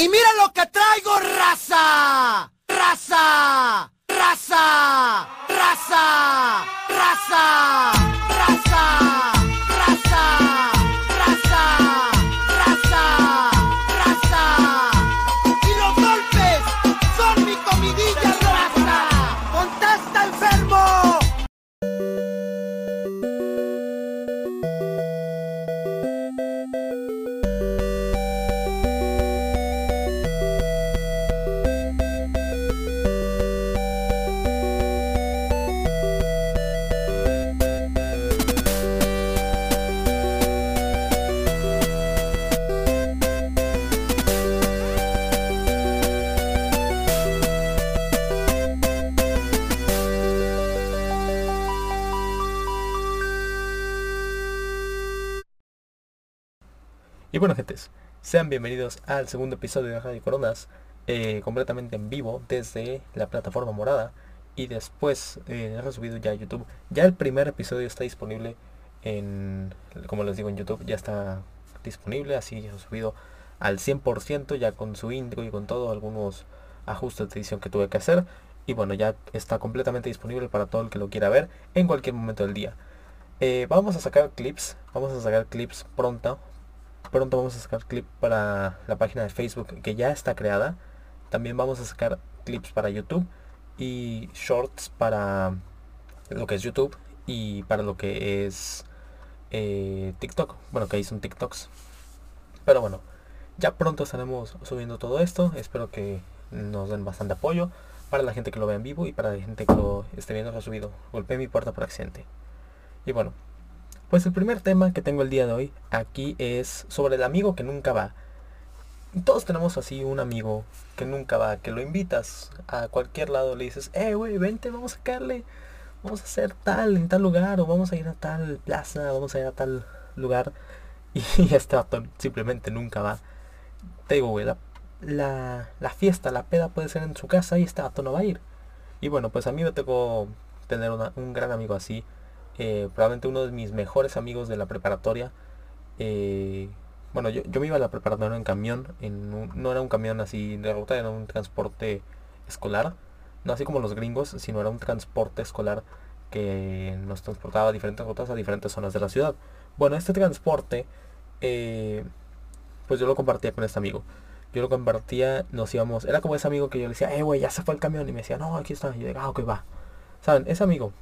Y mira lo que traigo, raza. Raza. Raza. Raza. Raza. Raza. Y bueno, gentes, sean bienvenidos al segundo episodio de Radio Coronas, eh, completamente en vivo desde la plataforma morada. Y después eh, resubido ya a YouTube. Ya el primer episodio está disponible en, como les digo, en YouTube. Ya está disponible, así he subido al 100%, ya con su intro y con todo, algunos ajustes de edición que tuve que hacer. Y bueno, ya está completamente disponible para todo el que lo quiera ver en cualquier momento del día. Eh, vamos a sacar clips, vamos a sacar clips pronto, pronto vamos a sacar clip para la página de Facebook que ya está creada. También vamos a sacar clips para YouTube y shorts para lo que es YouTube y para lo que es eh, TikTok. Bueno, que ahí son TikToks. Pero bueno, ya pronto estaremos subiendo todo esto. Espero que nos den bastante apoyo para la gente que lo vea en vivo y para la gente que lo esté viendo resubido. Golpeé mi puerta por accidente. Y bueno, pues el primer tema que tengo el día de hoy aquí es sobre el amigo que nunca va. Todos tenemos así un amigo que nunca va, que lo invitas a cualquier lado, le dices, eh, güey, vente, vamos a sacarle, vamos a hacer tal en tal lugar, o vamos a ir a tal plaza, vamos a ir a tal lugar. Y este vato simplemente nunca va. Te digo, güey, la, la, fiesta, la peda puede ser en su casa y este vato no va a ir. Y bueno, pues a mí me tocó tener una- un gran amigo así eh, probablemente uno de mis mejores amigos de la preparatoria. eh, bueno, yo, yo me iba a la preparatoria en camión, en un- no era un camión así de ruta, era un transporte escolar. No así como los gringos, sino era un transporte escolar que nos transportaba a diferentes rutas a diferentes zonas de la ciudad. Bueno, este transporte, eh, pues yo lo compartía con este amigo. Yo lo compartía, nos íbamos, era como ese amigo que yo le decía, eh, güey, ya se fue el camión. Y me decía, no, aquí está. Y yo digo, ah, va. ¿Saben? Ese amigo,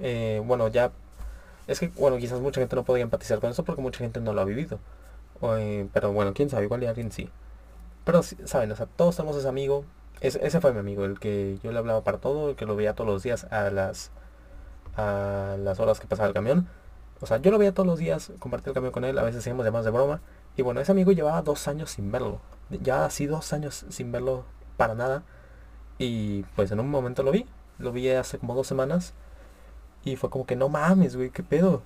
eh, bueno, ya es que, bueno, quizás mucha gente no podría empatizar con eso porque mucha gente no lo ha vivido. Eh, pero bueno, quién sabe, igual y alguien sí. Pero, ¿saben? O sea, todos tenemos ese amigo. Es- ese fue mi amigo, el que yo le hablaba para todo, el que lo veía todos los días a las, a las horas que pasaba el camión. O sea, yo lo veía todos los días, compartía el camión con él, a veces hacíamos llamadas de broma. Y bueno, ese amigo llevaba dos años sin verlo. Ya así dos años sin verlo para nada. Y pues en un momento lo vi. Lo vi hace como dos semanas. Y fue como que no mames, güey, qué pedo.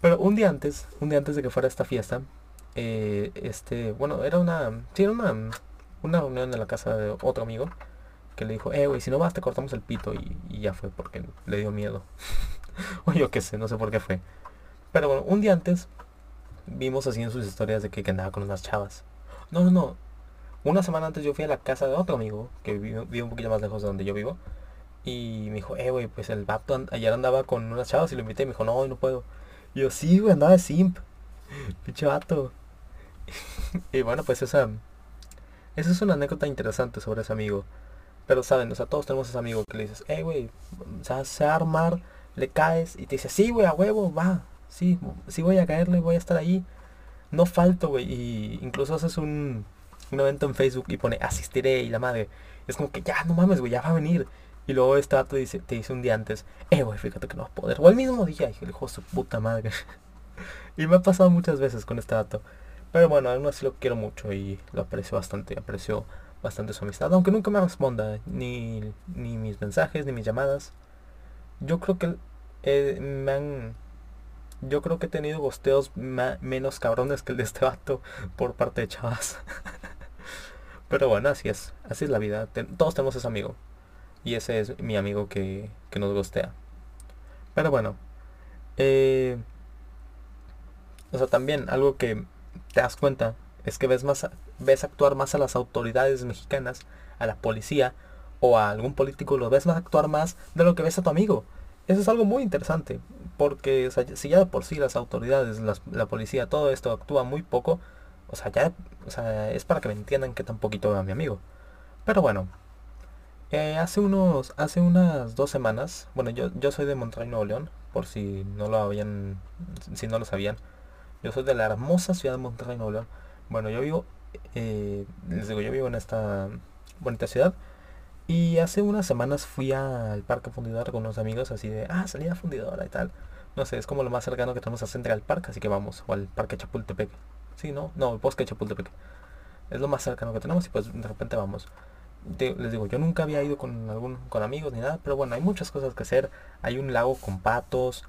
Pero un día antes, un día antes de que fuera esta fiesta, eh, este, bueno, era una, sí, era una, una reunión en la casa de otro amigo que le dijo, eh, güey, si no vas te cortamos el pito y, ya fue porque le dio miedo. o yo qué sé, no sé por qué fue. Pero bueno, un día antes vimos así en sus historias de que, que andaba con unas chavas. No, no, no. Una semana antes yo fui a la casa de otro amigo que vive, vive un poquito más lejos de donde yo vivo. Y me dijo, eh, güey, pues el vato ayer andaba con unas chavas y lo invité y me dijo, no, no puedo. Y yo, sí, güey, andaba de simp. Pinche vato. y bueno, pues esa... Esa es una anécdota interesante sobre ese amigo. Pero saben, o sea, todos tenemos ese amigo que le dices, eh, güey, se va a armar, le caes y te dice, sí, güey, a huevo, va. Sí, sí voy a caerle, voy a estar ahí. No falto, güey. Y incluso haces un, un evento en Facebook y pone asistiré y la madre. Es como que ya, no mames, güey, ya va a venir. Y luego este vato dice, te dice un día antes, eh, güey, fíjate que no vas a poder. O el mismo día, y el hijo de su puta madre. y me ha pasado muchas veces con este dato. Pero bueno, aún así lo quiero mucho y lo aprecio bastante. Aprecio bastante su amistad. Aunque nunca me responda ni, ni mis mensajes, ni mis llamadas. Yo creo que eh, me han... Yo creo que he tenido gosteos menos cabrones que el de este vato por parte de chavas. Pero bueno, así es. Así es la vida. Todos tenemos ese amigo. Y ese es mi amigo que, que nos gostea. Pero bueno. eh, o sea, también algo que te das cuenta es que ves más ves actuar más a las autoridades mexicanas, a la policía o a algún político, lo ves más actuar más de lo que ves a tu amigo. Eso es algo muy interesante, porque si ya de por sí las autoridades, la policía, todo esto actúa muy poco, o sea, ya o sea, es para que me entiendan que tan poquito a mi amigo. Pero bueno, eh, hace unos, hace unas dos semanas, bueno, yo, yo soy de Monterrey, Nuevo León, por si no lo habían, si no lo sabían. Yo soy de la hermosa ciudad de Monterrey, Nuevo León. Bueno, yo vivo, eh, les digo, yo vivo en esta bonita ciudad. Y hace unas semanas fui al parque fundidor con unos amigos así de, ah, salida fundidora y tal. No sé, es como lo más cercano que tenemos a Central Park, así que vamos, o al parque Chapultepec. Sí, no, no, el bosque Chapultepec. Es lo más cercano que tenemos y pues de repente vamos. Les digo, yo nunca había ido con algún con amigos ni nada, pero bueno, hay muchas cosas que hacer. Hay un lago con patos,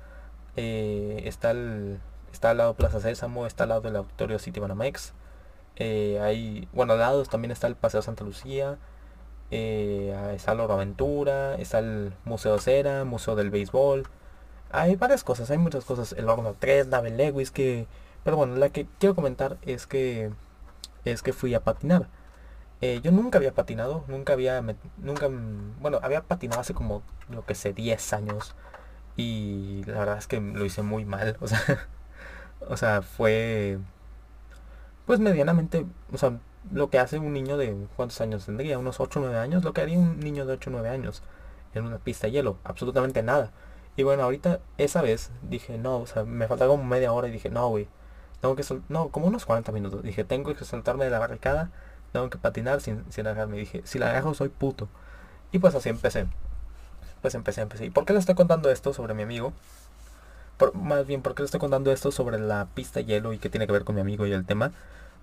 eh, está el está al lado Plaza Sésamo, está al lado del auditorio City Banamex. Eh, hay, bueno, al lado también está el Paseo Santa Lucía, eh, está la Aventura, está el Museo Cera, Museo del Béisbol. Hay varias cosas, hay muchas cosas. El Horno 3, Nave Lewis, que pero bueno, la que quiero comentar es que es que fui a patinar. Eh, yo nunca había patinado, nunca había, nunca, bueno, había patinado hace como, lo que sé, 10 años. Y la verdad es que lo hice muy mal, o sea, o sea, fue, pues medianamente, o sea, lo que hace un niño de, ¿cuántos años tendría? Unos 8 o 9 años, lo que haría un niño de 8 o 9 años en una pista de hielo, absolutamente nada. Y bueno, ahorita, esa vez, dije, no, o sea, me faltaba como media hora y dije, no, güey, tengo que sol no, como unos 40 minutos. Dije, tengo que soltarme de la barricada, tengo que patinar sin, sin agarrarme. Dije, si la agarro soy puto. Y pues así empecé. Pues empecé, empecé. ¿Y por qué le estoy contando esto sobre mi amigo? Por, más bien, ¿por qué le estoy contando esto sobre la pista hielo y qué tiene que ver con mi amigo y el tema?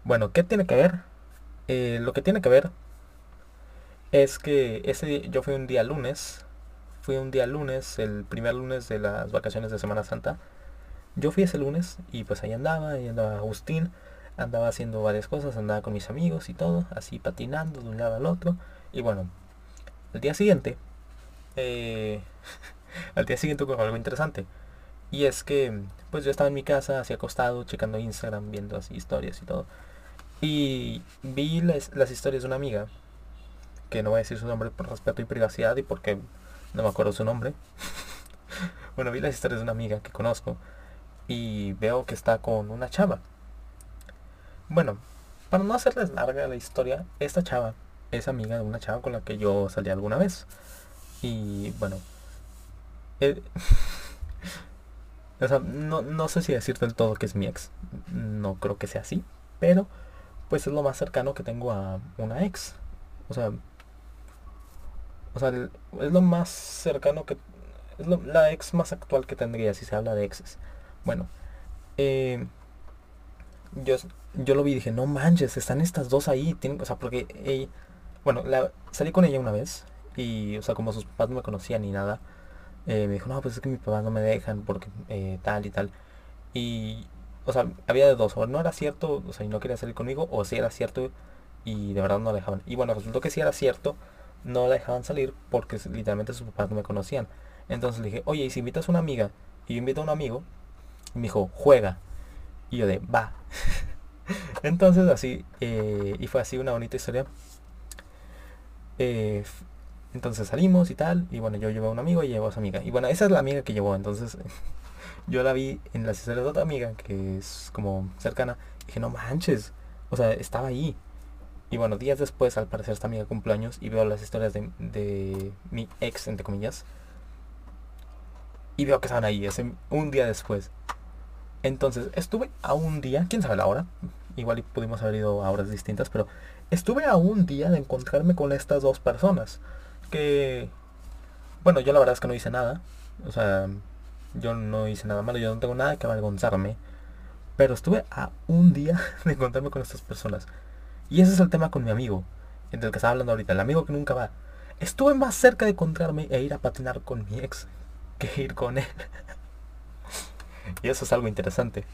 Bueno, ¿qué tiene que ver? Eh, lo que tiene que ver es que ese yo fui un día lunes. Fui un día lunes, el primer lunes de las vacaciones de Semana Santa. Yo fui ese lunes y pues ahí andaba, ahí andaba Agustín, andaba haciendo varias cosas, andaba con mis amigos y todo, así patinando de un lado al otro. Y bueno, el día siguiente, eh, al día siguiente ocurrió algo interesante. Y es que, pues yo estaba en mi casa, así acostado, checando Instagram, viendo así historias y todo. Y vi las, las historias de una amiga, que no voy a decir su nombre por respeto y privacidad y porque no me acuerdo su nombre. bueno, vi las historias de una amiga que conozco y veo que está con una chava. Bueno, para no hacerles larga la historia, esta chava es amiga de una chava con la que yo salí alguna vez. Y bueno, eh, o sea, no, no sé si decir del todo que es mi ex. No creo que sea así. Pero, pues es lo más cercano que tengo a una ex. O sea, o sea, es lo más cercano que... Es la ex más actual que tendría si se habla de exes. Bueno, eh, yo, yo lo vi y dije, no manches, están estas dos ahí. O sea, porque ella, bueno, la, salí con ella una vez y, o sea, como sus papás no me conocían ni nada, eh, me dijo, no, pues es que mis papás no me dejan porque eh, tal y tal. Y, o sea, había de dos, o no era cierto, o sea, y no quería salir conmigo, o si era cierto y de verdad no la dejaban. Y bueno, resultó que si era cierto, no la dejaban salir porque literalmente sus papás no me conocían. Entonces le dije, oye, y si invitas a una amiga y yo invito a un amigo, me dijo, juega. Y yo de, va. Entonces así, eh, y fue así una bonita historia. Eh, entonces salimos y tal, y bueno, yo llevo a un amigo y llevo a su amiga. Y bueno, esa es la amiga que llevó, entonces yo la vi en las historias de otra amiga, que es como cercana, y dije, no manches, o sea, estaba ahí. Y bueno, días después, al parecer esta amiga cumpleaños, y veo las historias de, de mi ex, entre comillas, y veo que estaban ahí, ese, un día después. Entonces, estuve a un día, quién sabe la hora, igual pudimos haber ido a horas distintas, pero estuve a un día de encontrarme con estas dos personas. Que, bueno, yo la verdad es que no hice nada. O sea, yo no hice nada malo, yo no tengo nada que avergonzarme. Pero estuve a un día de encontrarme con estas personas. Y ese es el tema con mi amigo, entre el que estaba hablando ahorita, el amigo que nunca va. Estuve más cerca de encontrarme e ir a patinar con mi ex que ir con él. Y eso es algo interesante.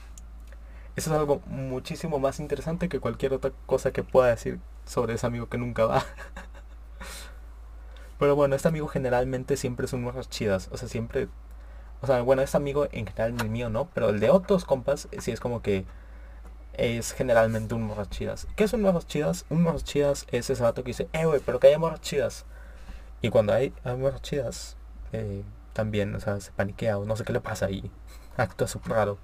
Eso es algo muchísimo más interesante que cualquier otra cosa que pueda decir sobre ese amigo que nunca va. Pero bueno, este amigo generalmente siempre son unas chidas. O sea, siempre... O sea, bueno, este amigo en general el mío no, pero el de otros compas sí es como que... es generalmente un morras chidas. ¿Qué es un morras chidas? Un morras chidas es ese vato que dice, eh, güey, pero que haya morras chidas. Y cuando hay, hay morras chidas, eh, también, o sea, se paniquea o no sé qué le pasa y actúa súper raro.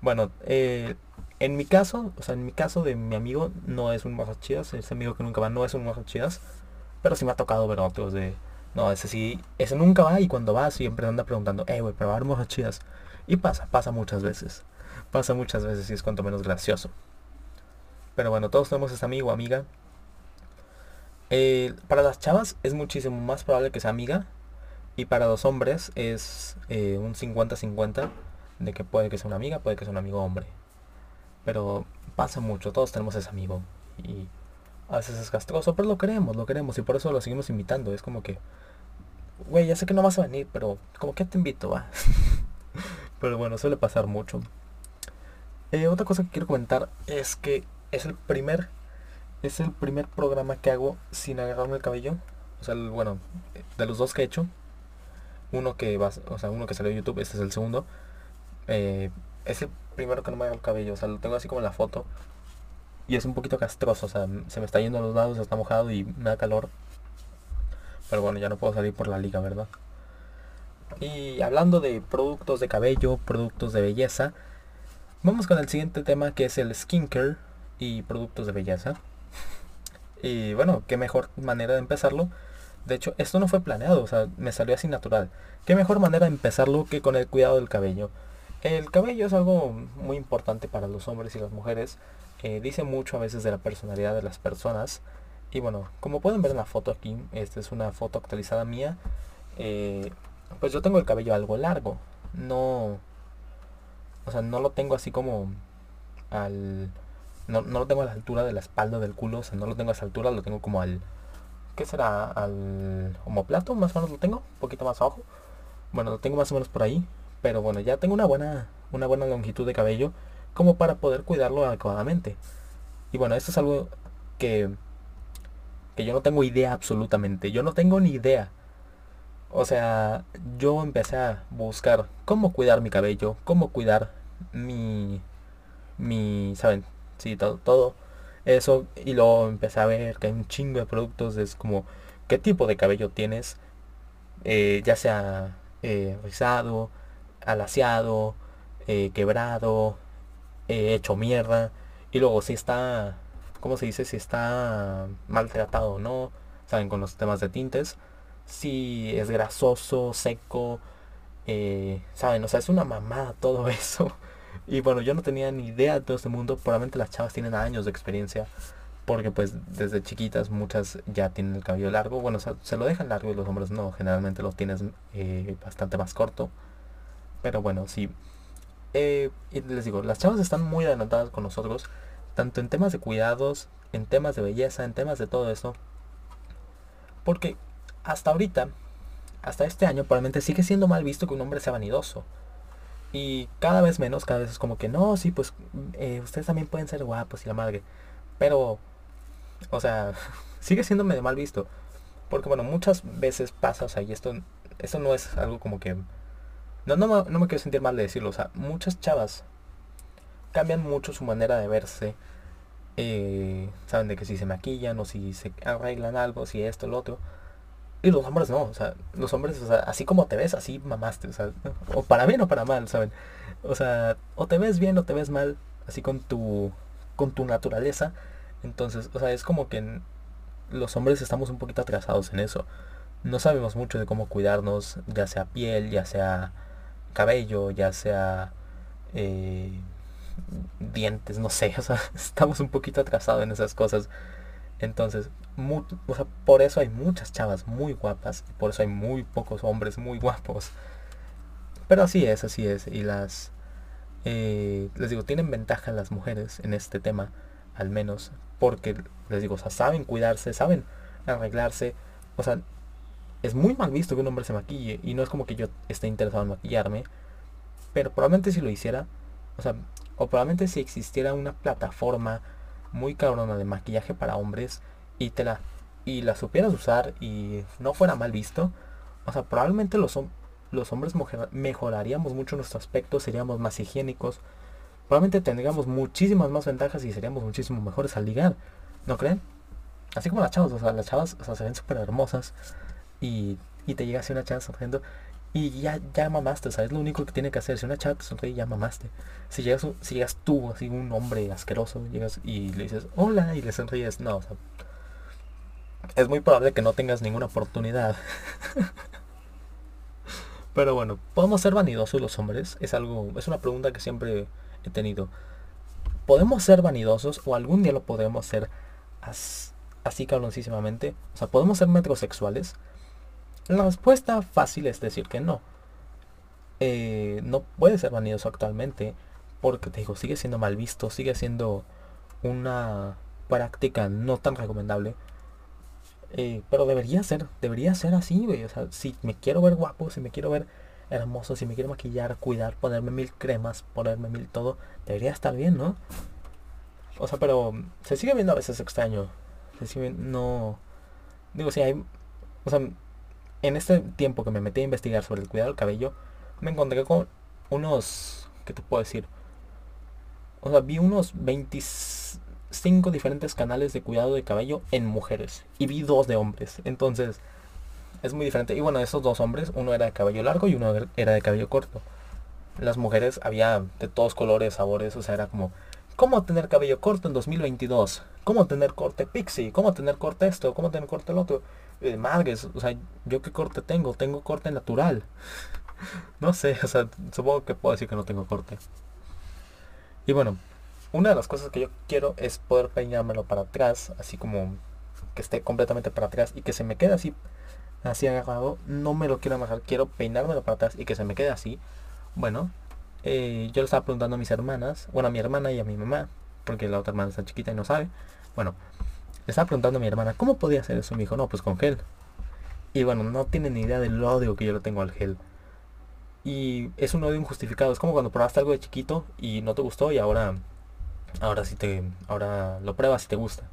Bueno, eh, en mi caso, o sea, en mi caso de mi amigo, no es un morras chidas, ese amigo que nunca va no es un morras chidas, pero sí me ha tocado ver otros de, no, ese sí, ese nunca va y cuando va siempre anda preguntando, eh, güey, haber morras chidas. Y pasa, pasa muchas veces. Pasa muchas veces y es cuanto menos gracioso. Pero bueno, todos tenemos ese amigo amiga. Eh, para las chavas es muchísimo más probable que sea amiga. Y para los hombres es eh, un 50-50 de que puede que sea una amiga, puede que sea un amigo hombre. Pero pasa mucho, todos tenemos ese amigo. Y a veces es castroso, pero lo queremos, lo queremos. Y por eso lo seguimos invitando. Es como que, güey, ya sé que no vas a venir, pero como que te invito, va. pero bueno, suele pasar mucho. Eh, otra cosa que quiero comentar es que es el primer es el primer programa que hago sin agarrarme el cabello. O sea, bueno, de los dos que he hecho, uno que va, o sea, uno que salió en YouTube, este es el segundo. Eh, es el primero que no me agarro el cabello, o sea, lo tengo así como en la foto. Y es un poquito castroso, o sea, se me está yendo a los lados, está mojado y me da calor. Pero bueno, ya no puedo salir por la liga, ¿verdad? Y hablando de productos de cabello, productos de belleza, Vamos con el siguiente tema que es el skincare y productos de belleza. Y bueno, qué mejor manera de empezarlo. De hecho, esto no fue planeado, o sea, me salió así natural. Qué mejor manera de empezarlo que con el cuidado del cabello. El cabello es algo muy importante para los hombres y las mujeres. Eh, dice mucho a veces de la personalidad de las personas. Y bueno, como pueden ver en la foto aquí, esta es una foto actualizada mía. Eh, pues yo tengo el cabello algo largo. No, o sea, no lo tengo así como al... No, no, lo tengo a la altura de la espalda del culo, o sea, no lo tengo a esa altura, lo tengo como al... ¿Qué será? Al homoplato, más o menos lo tengo, un poquito más abajo. Bueno, lo tengo más o menos por ahí, pero bueno, ya tengo una buena, una buena longitud de cabello como para poder cuidarlo adecuadamente. Y bueno, esto es algo que, que yo no tengo idea absolutamente. Yo no tengo ni idea o sea, yo empecé a buscar cómo cuidar mi cabello, cómo cuidar mi, mi, ¿saben? Sí, todo, todo eso. Y luego empecé a ver que hay un chingo de productos. Es como, ¿qué tipo de cabello tienes? Eh, ya sea eh, rizado, alaciado, eh, quebrado, hecho mierda. Y luego si está, ¿cómo se dice? Si está maltratado o no. ¿Saben? Con los temas de tintes si es grasoso, seco, eh, ¿saben? O sea, es una mamada todo eso. Y bueno, yo no tenía ni idea de todo este mundo. Probablemente las chavas tienen años de experiencia. Porque pues desde chiquitas muchas ya tienen el cabello largo. Bueno, se lo dejan largo y los hombres no. Generalmente lo tienes eh, bastante más corto. Pero bueno, sí. Eh, y les digo, las chavas están muy adelantadas con nosotros. Tanto en temas de cuidados, en temas de belleza, en temas de todo eso. Porque hasta ahorita, hasta este año, probablemente sigue siendo mal visto que un hombre sea vanidoso. Y cada vez menos, cada vez es como que no, sí, pues eh, ustedes también pueden ser guapos y la madre. Pero, o sea, sigue siendo medio mal visto. Porque bueno, muchas veces pasa, o sea, y esto, esto no es algo como que... No, no, no me quiero sentir mal de decirlo, o sea, muchas chavas cambian mucho su manera de verse. Eh, saben de que si se maquillan o si se arreglan algo, si esto, lo otro y los hombres no, o sea, los hombres, o sea, así como te ves, así mamaste, o sea, o para bien o para mal, ¿saben? O sea, o te ves bien o te ves mal, así con tu, con tu naturaleza. Entonces, o sea, es como que los hombres estamos un poquito atrasados en eso. No sabemos mucho de cómo cuidarnos, ya sea piel, ya sea cabello, ya sea eh, dientes, no sé, o sea, estamos un poquito atrasados en esas cosas. Entonces, o sea, por eso hay muchas chavas muy guapas y por eso hay muy pocos hombres muy guapos. Pero así es, así es. Y las, eh, les digo, tienen ventaja las mujeres en este tema, al menos, porque les digo, o sea, saben cuidarse, saben arreglarse. O sea, es muy mal visto que un hombre se maquille y no es como que yo esté interesado en maquillarme, pero probablemente si lo hiciera, o sea, o probablemente si existiera una plataforma muy cabrona de maquillaje para hombres y te la y la supieras usar y no fuera mal visto, o sea, probablemente los, hombres mejoraríamos mucho nuestro aspecto, seríamos más higiénicos, probablemente tendríamos muchísimas más ventajas y seríamos muchísimo mejores al ligar. ¿No creen? Así como las chavas, o sea, las chavas se ven súper hermosas y, y te llega así una chava sonriendo y ya, ya mamaste, ¿sabes? Lo único que tiene que hacer, si una chava te sonríe, ya mamaste. Si llegas, si llegas tú, así un hombre asqueroso, llegas y le dices hola y le sonríes, no, o sea, es muy probable que no tengas ninguna oportunidad. Pero bueno, ¿podemos ser vanidosos los hombres? Es algo, es una pregunta que siempre he tenido. ¿Podemos ser vanidosos o algún día lo podemos ser así cabroncísimamente? O sea, ¿podemos ser metrosexuales? La respuesta fácil es decir que no. Eh, no puede ser vanidoso actualmente porque te digo, sigue siendo mal visto, sigue siendo una práctica no tan recomendable. Eh, pero debería ser, debería ser así, güey. O sea, si me quiero ver guapo, si me quiero ver hermoso, si me quiero maquillar, cuidar, ponerme mil cremas, ponerme mil todo, debería estar bien, ¿no? O sea, pero se sigue viendo a veces extraño. Se sigue no. Digo, si hay. O sea, en este tiempo que me metí a investigar sobre el cuidado del cabello, me encontré con unos. ¿Qué te puedo decir? O sea, vi unos 25 cinco diferentes canales de cuidado de cabello en mujeres y vi dos de hombres. Entonces, es muy diferente. Y bueno, esos dos hombres, uno era de cabello largo y uno era de cabello corto. Las mujeres había de todos colores, sabores, o sea, era como, ¿cómo tener cabello corto en 2022? ¿Cómo tener corte pixie? ¿Cómo tener corte esto? ¿Cómo tener corte el otro? Eh, madres, o sea, ¿yo qué corte tengo? Tengo corte natural. no sé, o sea, supongo que puedo decir que no tengo corte. Y bueno, una de las cosas que yo quiero es poder peinármelo para atrás, así como que esté completamente para atrás y que se me quede así, así agarrado. No me lo quiero amarrar, quiero peinármelo para atrás y que se me quede así. Bueno, eh, yo le estaba preguntando a mis hermanas, bueno, a mi hermana y a mi mamá, porque la otra hermana está chiquita y no sabe. Bueno, le estaba preguntando a mi hermana, ¿cómo podía hacer eso? Me dijo, no, pues con gel. Y bueno, no tiene ni idea del odio que yo le tengo al gel. Y es un odio injustificado. Es como cuando probaste algo de chiquito y no te gustó y ahora Ahora sí te, ahora lo pruebas si te gusta.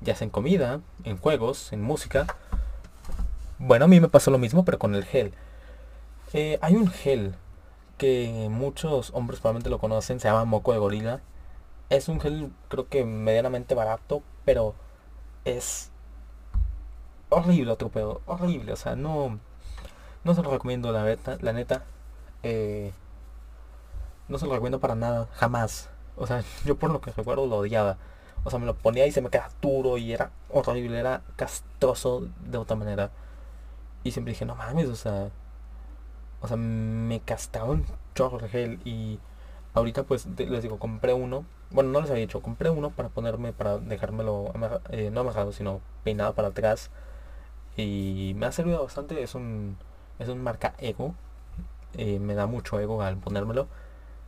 Ya sea en comida, en juegos, en música. Bueno, a mí me pasó lo mismo, pero con el gel. Eh, hay un gel que muchos hombres probablemente lo conocen, se llama moco de gorila. Es un gel creo que medianamente barato, pero es horrible otro pedo, horrible, o sea, no no se lo recomiendo la neta, la neta. Eh, no se lo recomiendo para nada, jamás. O sea, yo por lo que recuerdo lo odiaba. O sea, me lo ponía y se me quedaba duro y era horrible, era castroso de otra manera. Y siempre dije, no mames, o sea, o sea, me castaba un chorro de gel y ahorita pues les digo, compré uno. Bueno, no les había dicho, compré uno para ponerme, para dejármelo, eh, no amajado, sino peinado para atrás. Y me ha servido bastante, es un, es un marca Ego. Eh, me da mucho ego al ponérmelo.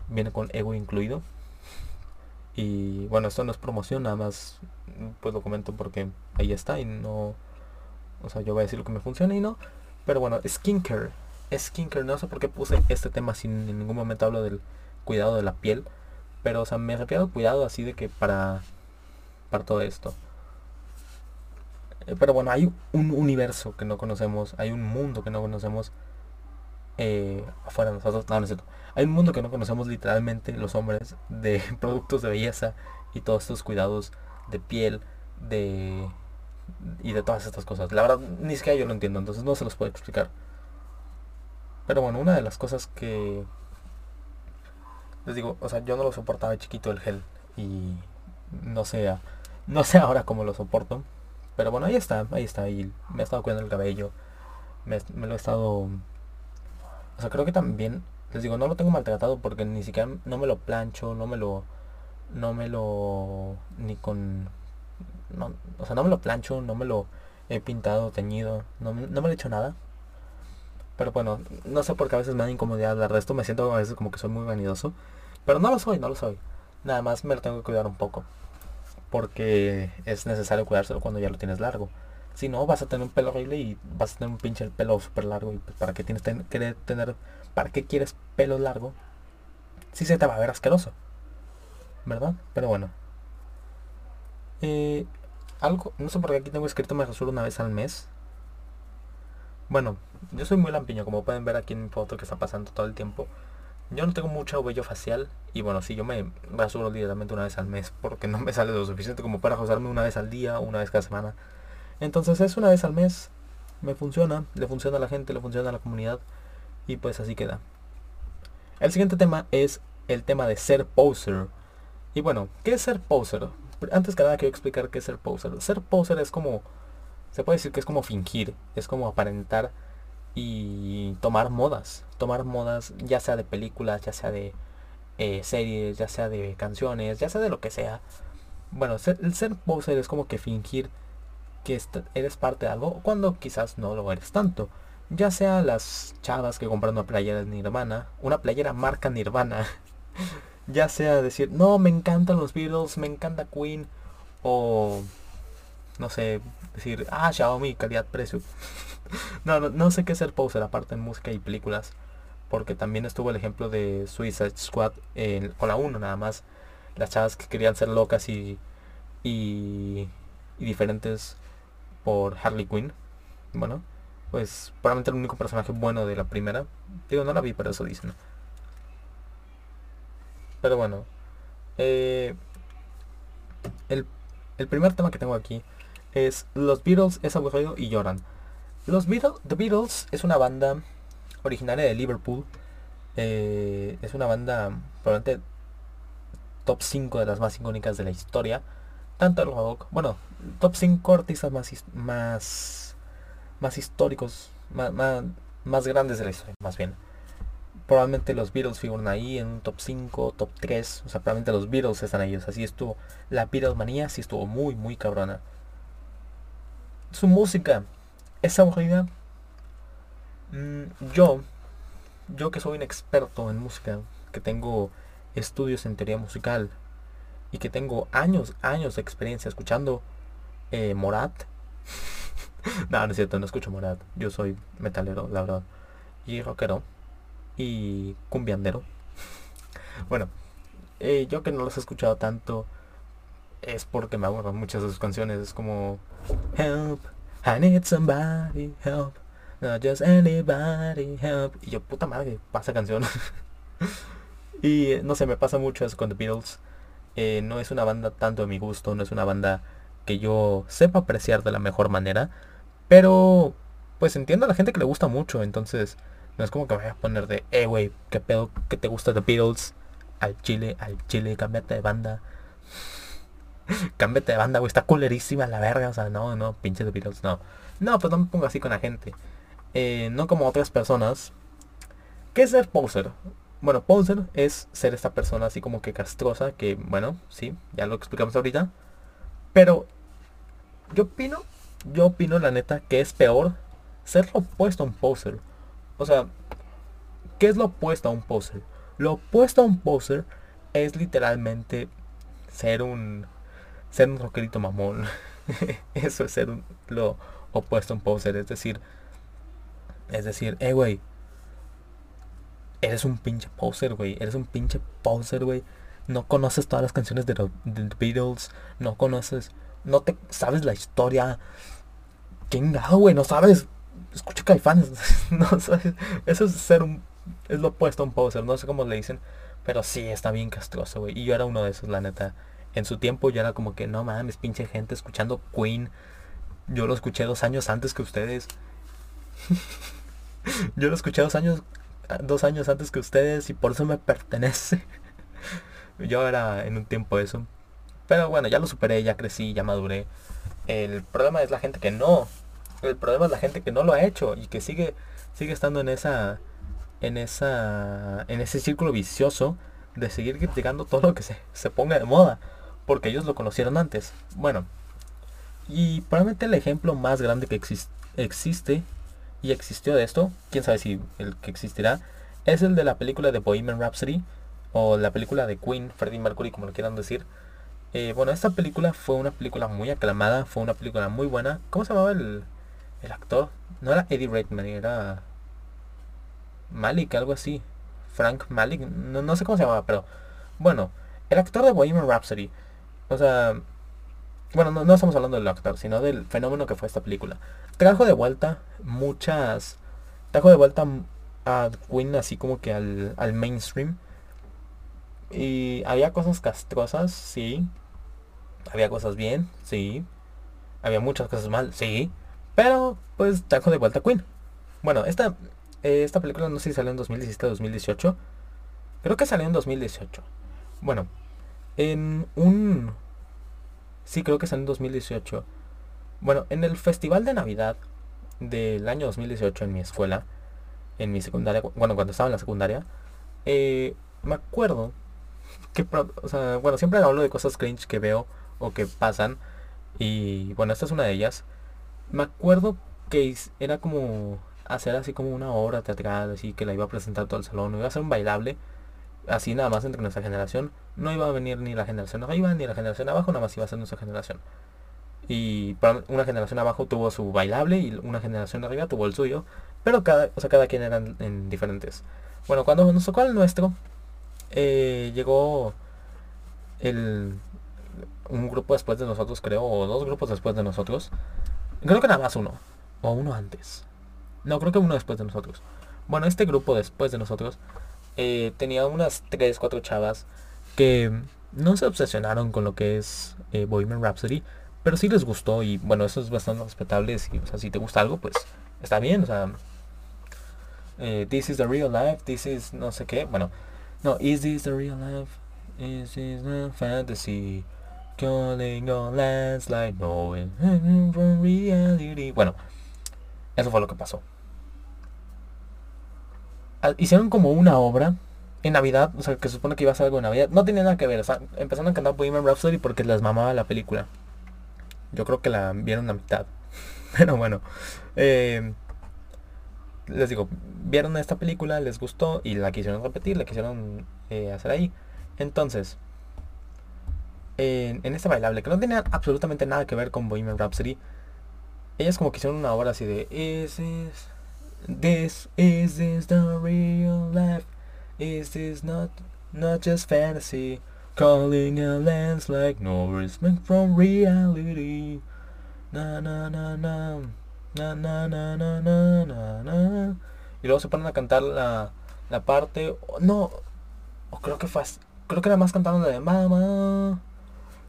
Viene con Ego incluido. Y bueno, esto no es promoción, nada más pues lo comento porque ahí está y no... O sea, yo voy a decir lo que me funciona y no. Pero bueno, skincare. Skincare, no sé por qué puse este tema sin en ningún momento hablo del cuidado de la piel. Pero, o sea, me refiero al cuidado así de que para, para todo esto. Eh, pero bueno, hay un universo que no conocemos, hay un mundo que no conocemos eh, afuera de nosotros. No, no es cierto. Hay un mundo que no conocemos literalmente los hombres de productos de belleza y todos estos cuidados de piel, de y de todas estas cosas. La verdad, ni siquiera yo lo entiendo, entonces no se los puedo explicar. Pero bueno, una de las cosas que les digo, o sea, yo no lo soportaba chiquito el gel y no sé, no sé ahora cómo lo soporto. Pero bueno, ahí está, ahí está, y me he estado cuidando el cabello, me, lo he estado, o sea, creo que también les digo, no lo tengo maltratado porque ni siquiera no me lo plancho, no me lo... No me lo... Ni con... No, o sea, no me lo plancho, no me lo he pintado, teñido, no, no me lo he hecho nada. Pero bueno, no sé por qué a veces me da incomodidad hablar de esto, me siento a veces como que soy muy vanidoso. Pero no lo soy, no lo soy. Nada más me lo tengo que cuidar un poco. Porque es necesario cuidárselo cuando ya lo tienes largo. Si no, vas a tener un pelo horrible y vas a tener un pinche pelo súper largo. Y pues, para qué tienes que tener ¿para qué quieres pelo largo? Si se te va a ver asqueroso. ¿Verdad? Pero bueno. Eh, algo, no sé por qué aquí tengo escrito me rasuro una vez al mes. Bueno, yo soy muy lampiño, como pueden ver aquí en mi foto que está pasando todo el tiempo. Yo no tengo mucho vello facial y bueno, sí, yo me rasuro literalmente una vez al mes porque no me sale lo suficiente como para rasurarme una vez al día una vez cada semana. Entonces es una vez al mes, me funciona, le funciona a la gente, le funciona a la comunidad y pues así queda. El siguiente tema es el tema de ser poser. Y bueno, ¿qué es ser poser? Antes que nada quiero explicar qué es ser poser. Ser poser es como, se puede decir que es como fingir, es como aparentar y tomar modas. Tomar modas ya sea de películas, ya sea de eh, series, ya sea de canciones, ya sea de lo que sea. Bueno, el ser poser es como que fingir que eres parte de algo cuando quizás no lo eres tanto. Ya sea las chavas que compran una playera de Nirvana, una playera marca Nirvana. ya sea decir, no, me encantan los Beatles, me encanta Queen. O, no sé, decir, ah, Xiaomi, calidad-precio. no, no, no, sé qué ser poser aparte en música y películas. Porque también estuvo el ejemplo de Suicide Squad con la 1 nada más. Las chavas que querían ser locas y, y, y diferentes por Harley Quinn. Bueno, pues probablemente el único personaje bueno de la primera. Digo, no la vi, pero eso dicen. Pero bueno. Eh, el, el, primer tema que tengo aquí es Los Beatles es aburrido y lloran. Los Beatles, The Beatles es una banda originaria de Liverpool. Eh, es una banda probablemente top 5 de las más icónicas de la historia. Tanto el rock, bueno, top 5 artistas más, más, más históricos, más, más, grandes de la historia, más bien. Probablemente los Beatles figuran ahí en un top 5, top 3. O sea, probablemente los Beatles están ahí. así estuvo. La Beatles manía sí estuvo muy, muy cabrona. Su música es aburrida. Mm, yo, yo que soy un experto en música, que tengo estudios en teoría musical y que tengo años, años de experiencia escuchando eh, Morat. no, no es cierto, no escucho Morat. Yo soy metalero, la verdad. Y rockero. Y cumbiandero. bueno, eh, yo que no los he escuchado tanto es porque me aburren muchas de sus canciones. Es como Help, I need somebody, help. Not just anybody, help. Y yo, puta madre, pasa canción. y no sé, me pasa mucho eso con The Beatles. Eh, no es una banda tanto de mi gusto, no es una banda que yo sepa apreciar de la mejor manera. Pero, pues entiendo a la gente que le gusta mucho. Entonces, no es como que me a poner de, eh, wey, qué pedo que te gusta The Beatles. Al chile, al chile, cámbiate de banda. cámbiate de banda, güey, está culerísima la verga. O sea, no, no, pinche The Beatles, no. No, pues no me pongo así con la gente. Eh, no como otras personas. ¿Qué es ser poser? Bueno, poser es ser esta persona así como que castrosa, que bueno, sí, ya lo explicamos ahorita. Pero yo opino, yo opino la neta que es peor ser lo opuesto a un poser. O sea, ¿qué es lo opuesto a un poser? Lo opuesto a un poser es literalmente ser un ser un rockerito mamón. Eso es ser lo opuesto a un poser, es decir, es decir, eh güey, eres un pinche poser, güey, eres un pinche poser, güey no conoces todas las canciones de, los Beatles, no conoces, no te sabes la historia. Chingado, güey, no sabes. Escucha Caifanes, no sabes. Eso es ser un, es lo opuesto a un poser, no sé cómo le dicen, pero sí, está bien castroso, güey. Y yo era uno de esos, la neta. En su tiempo yo era como que, no mames, pinche gente escuchando Queen. Yo lo escuché dos años antes que ustedes. yo lo escuché dos años, dos años antes que ustedes y por eso me pertenece. Yo era en un tiempo eso. Pero bueno, ya lo superé, ya crecí, ya maduré. El problema es la gente que no. El problema es la gente que no lo ha hecho y que sigue sigue estando en esa en esa en ese círculo vicioso de seguir criticando todo lo que se, se ponga de moda, porque ellos lo conocieron antes. Bueno, y probablemente el ejemplo más grande que existe y existió de esto, quién sabe si el que existirá, es el de la película de Bohemian Rhapsody, o la película de Queen, Freddie Mercury, como lo quieran decir. Eh, bueno, esta película fue una película muy aclamada, fue una película muy buena. ¿Cómo se llamaba el, el actor? No era Eddie Redmayne, era Malik, algo así. Frank Malik, no, no sé cómo se llamaba, pero bueno, el actor de Bohemian Rhapsody. O sea, bueno, no, no estamos hablando del actor, sino del fenómeno que fue esta película. Trajo de vuelta muchas, trajo de vuelta a Queen así como que al, al mainstream. Y había cosas castrosas, sí. Había cosas bien, sí. Había muchas cosas mal, sí. Pero pues trajo de vuelta a Queen. Bueno, esta, esta película no sé si salió en 2017 o 2018. Creo que salió en 2018. Bueno, en un... Sí, creo que salió en 2018. Bueno, en el festival de Navidad del año 2018 en mi escuela, en mi secundaria, bueno, cuando estaba en la secundaria, eh, me acuerdo que, o sea, bueno, siempre hablo de cosas cringe que veo o que pasan. Y bueno, esta es una de ellas. Me acuerdo que era como hacer así como una obra teatral, así que la iba a presentar todo el salón, iba a ser un bailable, así nada más entre nuestra generación. No iba a venir ni la generación arriba ni la generación abajo, nada más iba a ser nuestra generación. Y una generación abajo tuvo su bailable y una generación arriba tuvo el suyo. Pero cada, o sea, cada quien eran en diferentes. Bueno, cuando nos tocó el nuestro, eh, llegó el, un grupo después de nosotros, creo, o dos grupos después de nosotros. Creo que nada más uno, o uno antes. No, creo que uno después de nosotros. Bueno, este grupo después de nosotros eh, tenía unas 3, 4 chavas que no se obsesionaron con lo que es eh, Bohemian Rhapsody, pero sí les gustó y bueno, eso es bastante respetable. Si, si te gusta algo, pues está bien. O sea, eh, this is the real life, this is no sé qué. Bueno, no, is this the real life? Is this the fantasy? Calling on landslide, knowing from reality. Bueno, eso fue lo que pasó. Hicieron como una obra en Navidad, o sea, que se supone que iba a ser algo en Navidad. No tenía nada que ver, o sea, empezaron a cantar Bohemian Rhapsody porque les mamaba la película. Yo creo que la vieron a mitad. Pero bueno. Eh, les digo, vieron esta película, les gustó y la quisieron repetir, la quisieron eh, hacer ahí. Entonces, en, en, este bailable, que no tenía absolutamente nada que ver con Bohemian Rhapsody, ellas como que hicieron una obra así de Is this, this, is this the real life? Is this not, not just fantasy? Calling a like no respect from reality. Na na na na. Na na na na na na na. Y luego se ponen a cantar la, la parte. No. O creo que fue. Creo que era más cantando de Mama.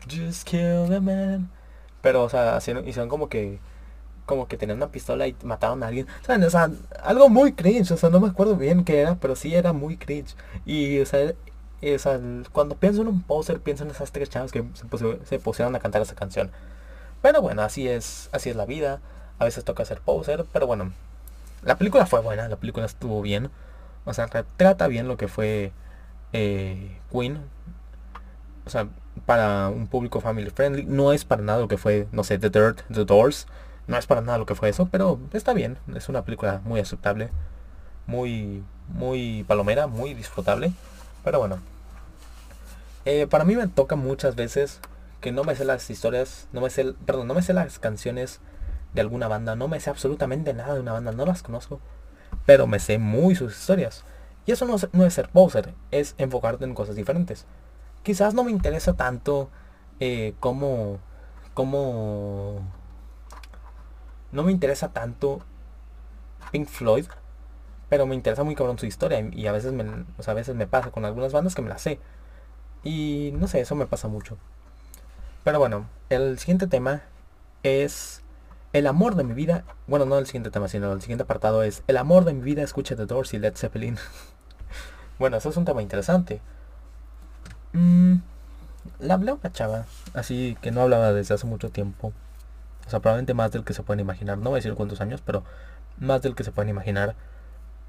Just kill the man. Pero, o sea, hicieron, como que. Como que tenían una pistola y mataron a alguien. O sea, algo muy cringe. O sea, no me acuerdo bien qué era, pero sí era muy cringe. Y, o sea, cuando pienso en un poser, pienso en esas tres chavas que se, pusieron a cantar esa canción. Pero bueno, así es, así es la vida. A veces toca ser poser, pero bueno. La película fue buena, la película estuvo bien. O sea, retrata bien lo que fue eh, Queen. O sea, para un público family friendly. No es para nada lo que fue, no sé, The Dirt, The Doors. No es para nada lo que fue eso, pero está bien. Es una película muy aceptable. Muy, muy palomera, muy disfrutable. Pero bueno. Eh, para mí me toca muchas veces que no me sé las historias, no me sé, perdón, no me sé las canciones de alguna banda, no me sé absolutamente nada de una banda, no las conozco, pero me sé muy sus historias. Y eso no, no es ser poser, es enfocarte en cosas diferentes. Quizás no me interesa tanto eh, como, como, no me interesa tanto Pink Floyd, pero me interesa muy cabrón su historia y a veces me, a veces me pasa con algunas bandas que me las sé. Y no sé, eso me pasa mucho. Pero bueno, el siguiente tema es el amor de mi vida. Bueno, no el siguiente tema, sino el siguiente apartado es el amor de mi vida, escucha The Doors y Led Zeppelin. bueno, eso es un tema interesante. Mm, la hablé una chava, así que no hablaba desde hace mucho tiempo. O sea, probablemente más del que se pueden imaginar. No voy a decir cuántos años, pero más del que se pueden imaginar.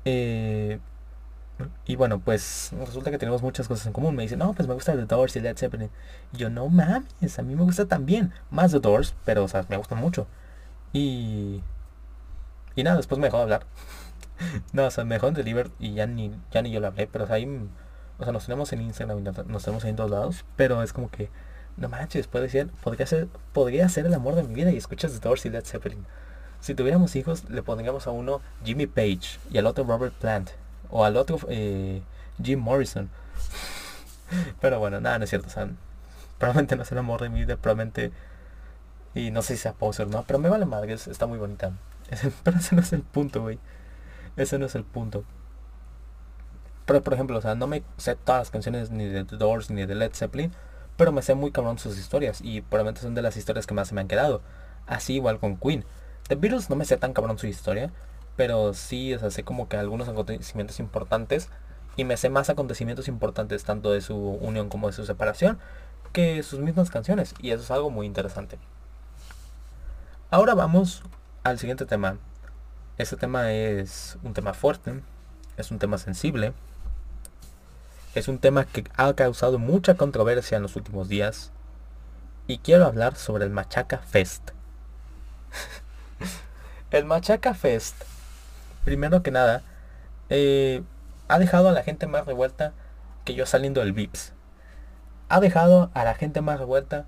Eh, y bueno, pues resulta que tenemos muchas cosas en común. Me dice, no, pues me gusta The Doors y Led Zeppelin. Y yo, no mames, a mí me gusta también. Más The Doors, pero o sea, me gustan mucho. Y... Y nada, después me dejó de hablar. no, o sea, me dejó en Deliver y ya ni, ya ni yo le hablé. Pero o sea, ahí... O sea, nos tenemos en Instagram nos tenemos en todos lados. Pero es como que... No manches, puede ser, podría ser, podría ser el amor de mi vida y escuchas The Doors y Led Zeppelin. Si tuviéramos hijos, le pondríamos a uno Jimmy Page y al otro Robert Plant. O al otro eh, Jim Morrison. Pero bueno, nada, no es cierto. probablemente no es el amor de mi vida, probablemente... Y no sé si sea poser, ¿no? Pero me vale madre, está muy bonita. pero ese no es el punto, güey. Ese no es el punto. Pero por ejemplo, o sea, no me sé todas las canciones ni de The Doors ni de Led Zeppelin, pero me sé muy cabrón sus historias y probablemente son de las historias que más se me han quedado. Así igual con Queen. The Beatles no me sé tan cabrón su historia, pero sí, o sea, sé como que algunos acontecimientos importantes y me sé más acontecimientos importantes tanto de su unión como de su separación que sus mismas canciones y eso es algo muy interesante. Ahora vamos al siguiente tema. Este tema es un tema fuerte, es un tema sensible, es un tema que ha causado mucha controversia en los últimos días y quiero hablar sobre el Machaca Fest. el Machaca Fest, primero que nada, eh, ha dejado a la gente más revuelta que yo saliendo del VIPS. Ha dejado a la gente más revuelta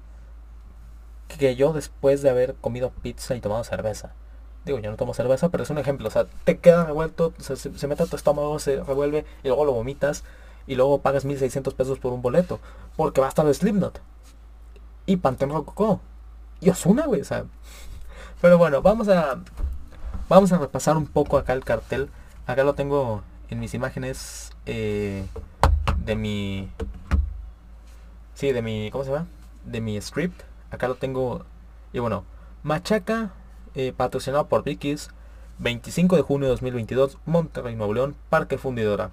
que yo después de haber comido pizza y tomado cerveza. Digo, yo no tomo cerveza, pero es un ejemplo. O sea, te queda revuelto, se, se mete a tu estómago, se revuelve y luego lo vomitas y luego pagas 1600 pesos por un boleto. Porque va a estar Slipknot. Y Panteón Rococó. Y Osuna, güey. O sea. Pero bueno, vamos a. Vamos a repasar un poco acá el cartel. Acá lo tengo en mis imágenes eh, de mi. Sí, de mi. ¿Cómo se llama? De mi script. Acá lo tengo. Y bueno. Machaca. Eh, patrocinado por Vicky's. 25 de junio de 2022. Monterrey, Nuevo León. Parque Fundidora.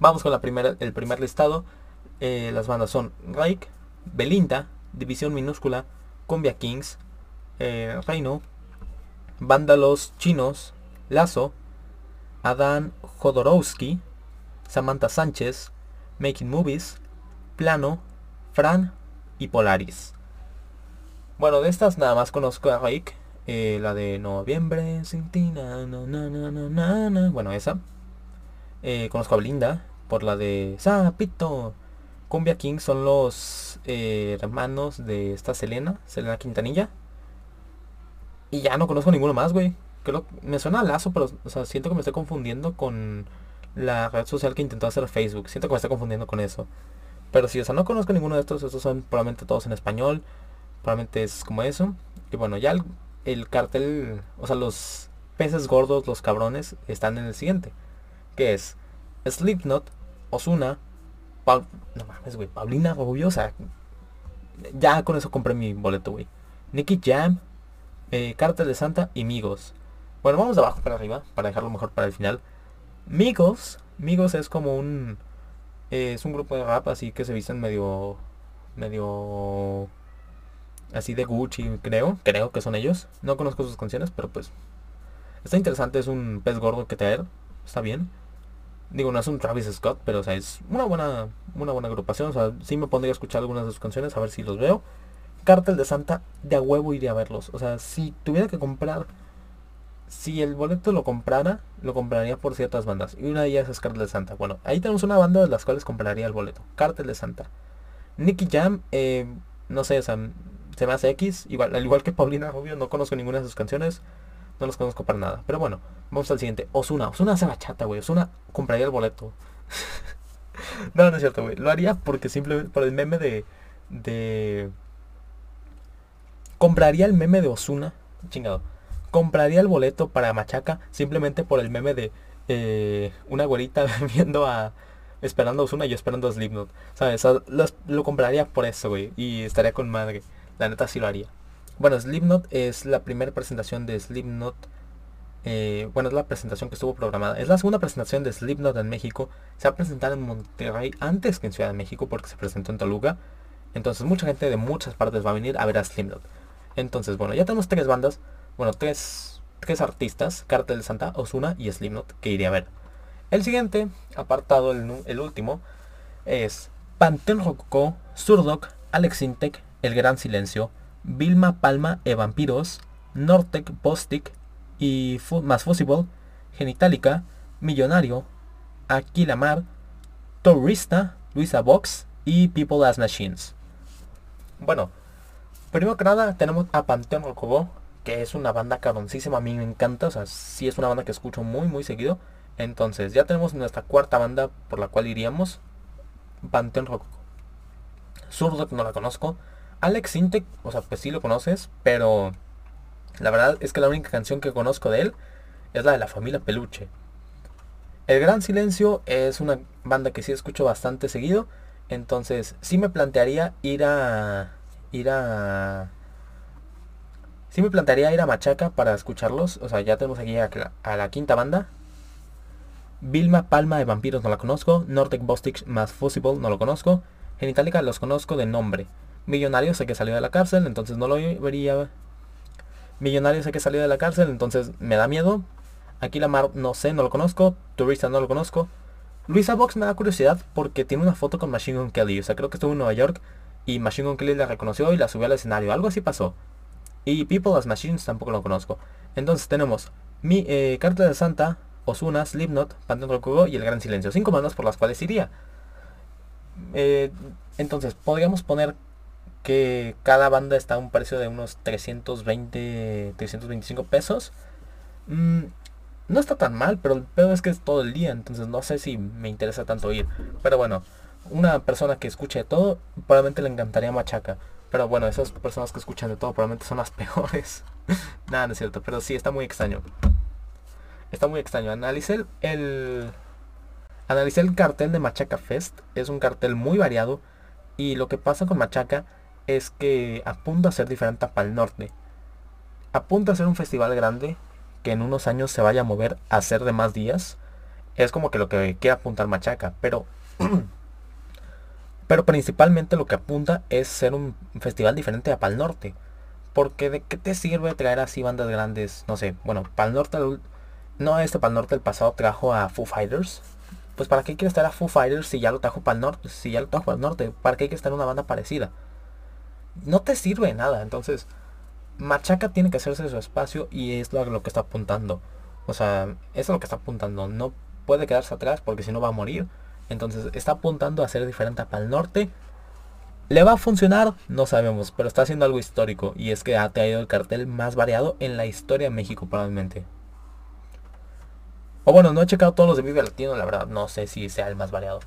Vamos con la primera, el primer listado. Eh, las bandas son Reich, Belinda, División Minúscula, Cumbia Kings, eh, Reino, Vándalos Chinos, Lazo, Adán Jodorowsky, Samantha Sánchez, Making Movies, Plano, Fran y Polaris. Bueno, de estas nada más conozco a Reich, eh, la de Noviembre sin ti, bueno, esa. conozco a Belinda, por la de Zapito. Cumbia King son los eh, hermanos de esta Selena, Selena Quintanilla. Y ya no conozco ninguno más, güey. Creo, me suena a Lazo, pero siento que me estoy confundiendo con la red social que intentó hacer Facebook. Siento que me estoy confundiendo con eso. Pero sí, o sea, no conozco ninguno de estos. Estos son probablemente todos en español. Probablemente es como eso. Y bueno, ya el, el cartel, o sea, los peces gordos, los cabrones, están en el siguiente. Que es Slipknot, Osuna, no mames, güey, Paulina Rubio, o sea, ya con eso compré mi boleto, güey. Nicky Jam, eh, Cartel de Santa y Migos. Bueno, vamos de abajo para arriba, para dejarlo mejor para el final. Migos, Migos es como un... Eh, es un grupo de rap así que se visten medio... Medio... Así de Gucci, creo. Creo que son ellos. No conozco sus canciones, pero pues... Está interesante, es un pez gordo que traer. Está bien. Digo, no es un Travis Scott, pero o sea, es una buena, una buena agrupación. O sea, sí me pondría a escuchar algunas de sus canciones, a ver si los veo. Cartel de Santa, de a huevo iría a verlos. O sea, si tuviera que comprar, si el boleto lo comprara, lo compraría por ciertas bandas. Y una de ellas es Cartel de Santa. Bueno, ahí tenemos una banda de las cuales compraría el boleto. Cartel de Santa. Nicky Jam, eh, no sé, o sea, se me hace X. Al igual que Paulina Rubio, no conozco ninguna de sus canciones. No los conozco para nada. Pero bueno, vamos al siguiente. Osuna. Osuna hace bachata, güey. Osuna compraría el boleto. no, no es cierto, güey. Lo haría porque simplemente por el meme de... De... Compraría el meme de Osuna. Chingado. Compraría el boleto para Machaca simplemente por el meme de eh, una güerita viendo a... Esperando Osuna y yo esperando a Slipknot. ¿Sabes? lo compraría por eso, güey. Y estaría con madre. La neta sí lo haría. Bueno, Slipknot es la primera presentación de Slipknot. Eh, bueno, es la presentación que estuvo programada. Es la segunda presentación de Slipknot en México. Se ha presentado en Monterrey antes que en Ciudad de México porque se presentó en Toluca. Entonces mucha gente de muchas partes va a venir a ver a Slipknot. Entonces, bueno, ya tenemos tres bandas. Bueno, tres, tres artistas. Cartel de Santa, Osuna y Slipknot que iré a ver. El siguiente apartado, el, el último, es Panteón Rococó, Surdoc, Alex Intec, El Gran Silencio, Vilma Palma e Vampiros, Nortec Postic y más Fusible, Genitalica, Millonario, Aquilamar, Tourista, Luisa Box y People as Machines. Bueno, primero que nada tenemos a Panteón Rococó, que es una banda cabroncísima, a mí me encanta, o sea, sí es una banda que escucho muy muy seguido. Entonces, ya tenemos nuestra cuarta banda por la cual iríamos, Panteón Rococó. Surdoc no la conozco, Alex Intec, o sea, pues sí lo conoces, pero la verdad es que la única canción que conozco de él es la de la familia Peluche. El Gran Silencio es una banda que sí escucho bastante seguido. Entonces sí me plantearía ir a... Ir a... Sí me plantearía ir a Machaca para escucharlos. O sea, ya tenemos aquí a, la quinta banda. Vilma Palma de Vampiros no la conozco. Nortec Bostich más Fusible no lo conozco. Genitalica los conozco de nombre. Millonario sé que salió de la cárcel, entonces no lo vería. Millonario sé que salió de la cárcel, entonces me da miedo. Aquí la mar no sé, no lo conozco. Turista no lo conozco. Luisa Box me da curiosidad porque tiene una foto con Machine Gun Kelly. O sea, creo que estuvo en Nueva York y Machine Gun Kelly la reconoció y la subió al escenario. Algo así pasó. Y People as Machines tampoco lo conozco. Entonces tenemos mi eh, Carta de Santa, Osuna, Slipknot, Panteón Rococó y El Gran Silencio. Cinco bandas por las cuales iría. Eh, entonces, podríamos poner que cada banda está a un precio de unos 320, 325 pesos. Mm, no está tan mal, pero el peor es que es todo el día, entonces no sé si me interesa tanto ir. Pero bueno, una persona que escuche de todo, probablemente le encantaría Machaca. Pero bueno, esas personas que escuchan de todo probablemente son las peores. Nada, no es cierto, pero sí, está muy extraño. Está muy extraño. Analicé el, analicé el cartel de Machaca Fest. Es un cartel muy variado. Y lo que pasa con Machaca es que apunta a ser diferente a Pal Norte. Apunta a ser un festival grande que en unos años se vaya a mover a ser de más días. Es como que lo que quiere apuntar Machaca. Pero pero principalmente lo que apunta es ser un festival diferente a Pal Norte. Porque de qué te sirve traer así bandas grandes, no sé, bueno, Pal Norte, no este Pal Norte el pasado trajo a Foo Fighters. Pues para qué quieres estar a Foo Fighters si ya lo trajo Pal Norte, si ya lo trajo Pal Norte, para qué quieres estar en una banda parecida. No te sirve nada, entonces Machaca tiene que hacerse su espacio y es lo, que está apuntando. O sea, eso es lo que está apuntando. No puede quedarse atrás porque si no va a morir. Entonces está apuntando a ser diferente a Pal Norte. ¿Le va a funcionar? No sabemos, pero está haciendo algo histórico y es que ha traído el cartel más variado en la historia de México probablemente. O bueno, no he checado todos los de Vive Latino, la verdad, no sé si sea el más variado.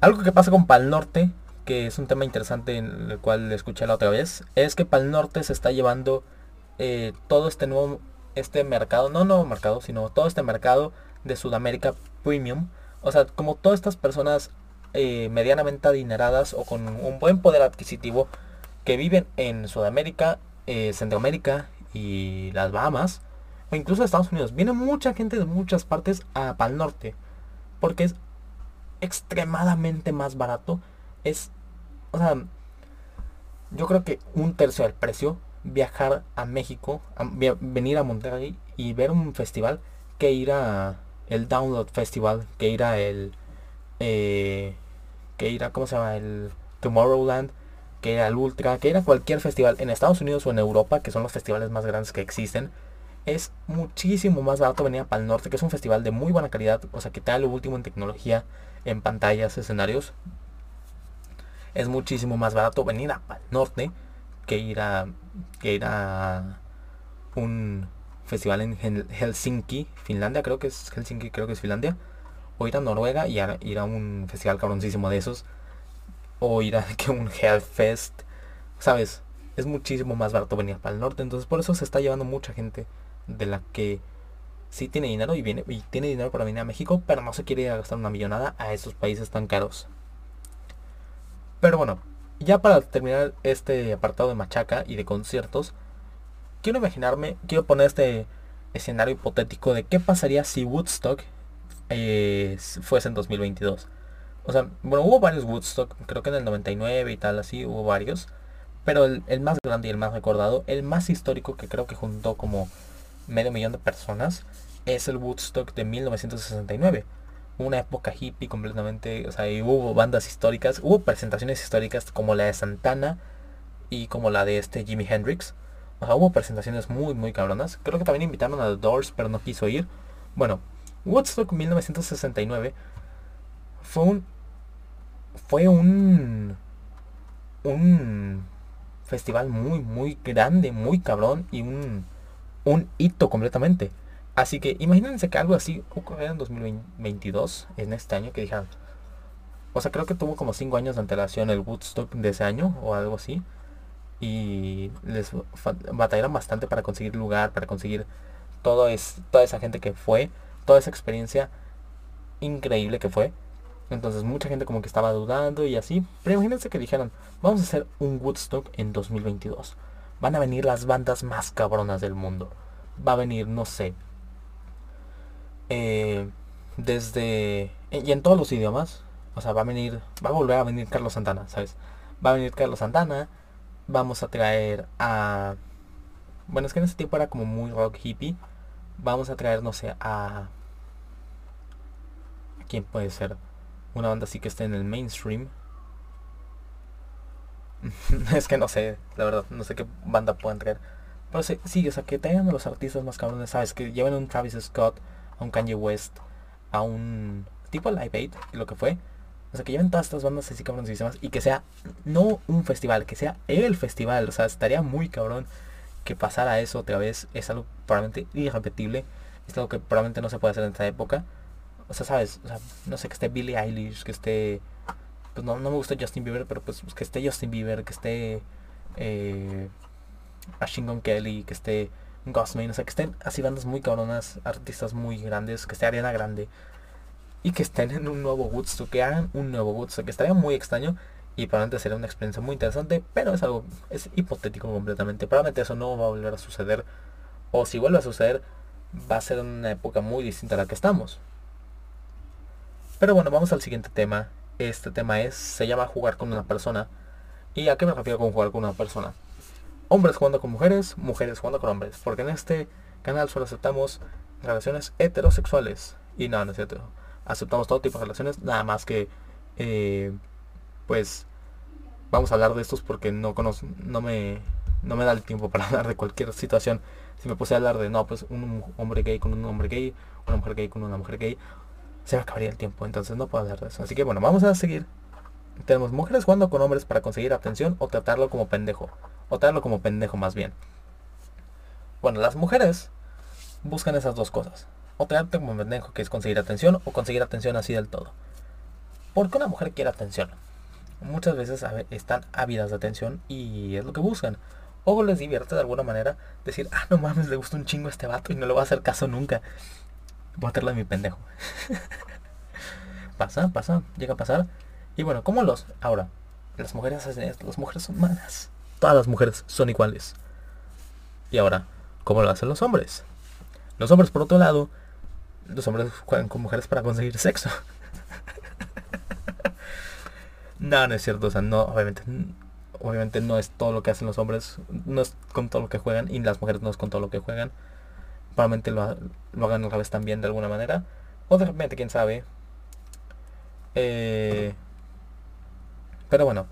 Algo que pasa con Pal Norte, que es un tema interesante en el cual escuché la otra vez, es que Pal Norte se está llevando eh, todo este nuevo este mercado, no nuevo mercado, sino todo este mercado de Sudamérica Premium. O sea, como todas estas personas eh, medianamente adineradas o con un buen poder adquisitivo que viven en Sudamérica, eh, Centroamérica y las Bahamas, o incluso Estados Unidos. Viene mucha gente de muchas partes a Pal Norte, porque es extremadamente más barato. Es, o sea, yo creo que un tercio del precio viajar a México, venir a Monterrey y ver un festival que ir a el Download Festival, que ir a el eh, que ir cómo se llama el Tomorrowland, que ir al Ultra, que ir a cualquier festival en Estados Unidos o en Europa, que son los festivales más grandes que existen. Es muchísimo más barato venir a Pal Norte, que es un festival de muy buena calidad, o sea que te da lo último en tecnología, en pantallas, escenarios. Es muchísimo más barato venir a Pal Norte que ir a que ir a un festival en Helsinki, Finlandia, creo que es Helsinki, creo que es Finlandia, o ir a Noruega y ir a un festival cabroncísimo de esos, o ir a que un Hellfest, ¿sabes? Es muchísimo más barato venir para el norte, entonces por eso se está llevando mucha gente de la que sí tiene dinero y viene y tiene dinero para venir a México, pero no se quiere gastar una millonada a esos países tan caros. Pero bueno, ya para terminar este apartado de machaca y de conciertos, quiero imaginarme, quiero poner este escenario hipotético de qué pasaría si Woodstock eh, fuese en 2022. O sea, bueno, hubo varios Woodstock, creo que en el 99 y tal, así hubo varios. Pero el, el, más grande y el más recordado, el más histórico que creo que juntó como medio millón de personas, es el Woodstock de 1969. Una época hippie completamente, o sea, hubo bandas históricas, hubo presentaciones históricas como la de Santana y como la de este Jimi Hendrix. O sea, hubo presentaciones muy, muy cabronas. Creo que también invitaron a The Doors, pero no quiso ir. Bueno, Woodstock 1969 fue un... Fue un... Un festival muy, muy grande, muy cabrón y un, un hito completamente. Así que imagínense que algo así ocurriera en 2022, en este año, que dijeran... O sea, creo que tuvo como 5 años de antelación el Woodstock de ese año o algo así y les batallaron bastante para conseguir lugar, para conseguir todo es, toda esa gente que fue, toda esa experiencia increíble que fue. Entonces mucha gente como que estaba dudando y así. Pero imagínense que dijeron, vamos a hacer un Woodstock en 2022. Van a venir las bandas más cabronas del mundo. Va a venir, no sé. Eh, desde... Y en todos los idiomas. O sea, va a venir... Va a volver a venir Carlos Santana, ¿sabes? Va a venir Carlos Santana. Vamos a traer a... Bueno, es que en ese tiempo era como muy rock hippie. Vamos a traer, no sé, a... ¿Quién puede ser? Una banda así que esté en el mainstream. es que no sé, la verdad, no sé qué banda pueden traer. Pero sí, sí, o sea, que tengan a los artistas más cabrones, ¿sabes? Que lleven a un Travis Scott, a un Kanye West, a un tipo Live Aid, lo que fue. O sea, que lleven todas estas bandas así cabronísimas y que sea no un festival, que sea el festival. O sea, estaría muy cabrón que pasara eso otra vez. Es algo probablemente irrepetible. Es algo que probablemente no se puede hacer en esta época. O sea, sabes, o sea, no sé, que esté Billie Eilish, que esté... Pues no, no me gusta Justin Bieber, pero pues que esté Justin Bieber, que esté... Eh, Ashington Kelly, que esté Gosman, o sea, que estén así bandas muy cabronas, artistas muy grandes, que esté Ariana Grande y que estén en un nuevo Woodstock, que hagan un nuevo Woodstock, que estaría muy extraño y probablemente sería una experiencia muy interesante, pero es algo, es hipotético completamente, probablemente eso no va a volver a suceder, o si vuelve a suceder, va a ser una época muy distinta a la que estamos. Pero bueno, vamos al siguiente tema. Este tema es, se llama jugar con una persona. ¿Y a qué me refiero con jugar con una persona? Hombres jugando con mujeres, mujeres jugando con hombres. Porque en este canal solo aceptamos relaciones heterosexuales. Y no, no es cierto. Aceptamos todo tipo de relaciones, nada más que, eh, pues, vamos a hablar de estos porque no conozco, no me, no me da el tiempo para hablar de cualquier situación. Si me puse a hablar de, no, pues un hombre gay con un hombre gay, una mujer gay con una mujer gay, se me acabaría el tiempo, entonces no puedo hablar de eso. Así que bueno, vamos a seguir. Tenemos mujeres jugando con hombres para conseguir atención o tratarlo como pendejo. O tratarlo como pendejo más bien. Bueno, las mujeres buscan esas dos cosas. O tratarte como pendejo, que es conseguir atención, o conseguir atención así del todo. Porque una mujer quiere atención. Muchas veces están ávidas de atención y es lo que buscan. O les divierte de alguna manera decir, ah, no mames, le gusta un chingo a este vato y no le va a hacer caso nunca. Voy a hacerlo de mi pendejo. pasa, pasa, llega a pasar. Y bueno, ¿cómo los? Ahora, las mujeres hacen esto, las mujeres son malas. Todas las mujeres son iguales. Y ahora, ¿cómo lo hacen los hombres? Los hombres, por otro lado, los hombres juegan con mujeres para conseguir sexo. no, no es cierto, o sea, no, obviamente, obviamente no es todo lo que hacen los hombres, no es con todo lo que juegan, y las mujeres no es con todo lo que juegan probablemente lo, lo hagan otra vez también de alguna manera. O de repente, quién sabe. Eh, pero bueno,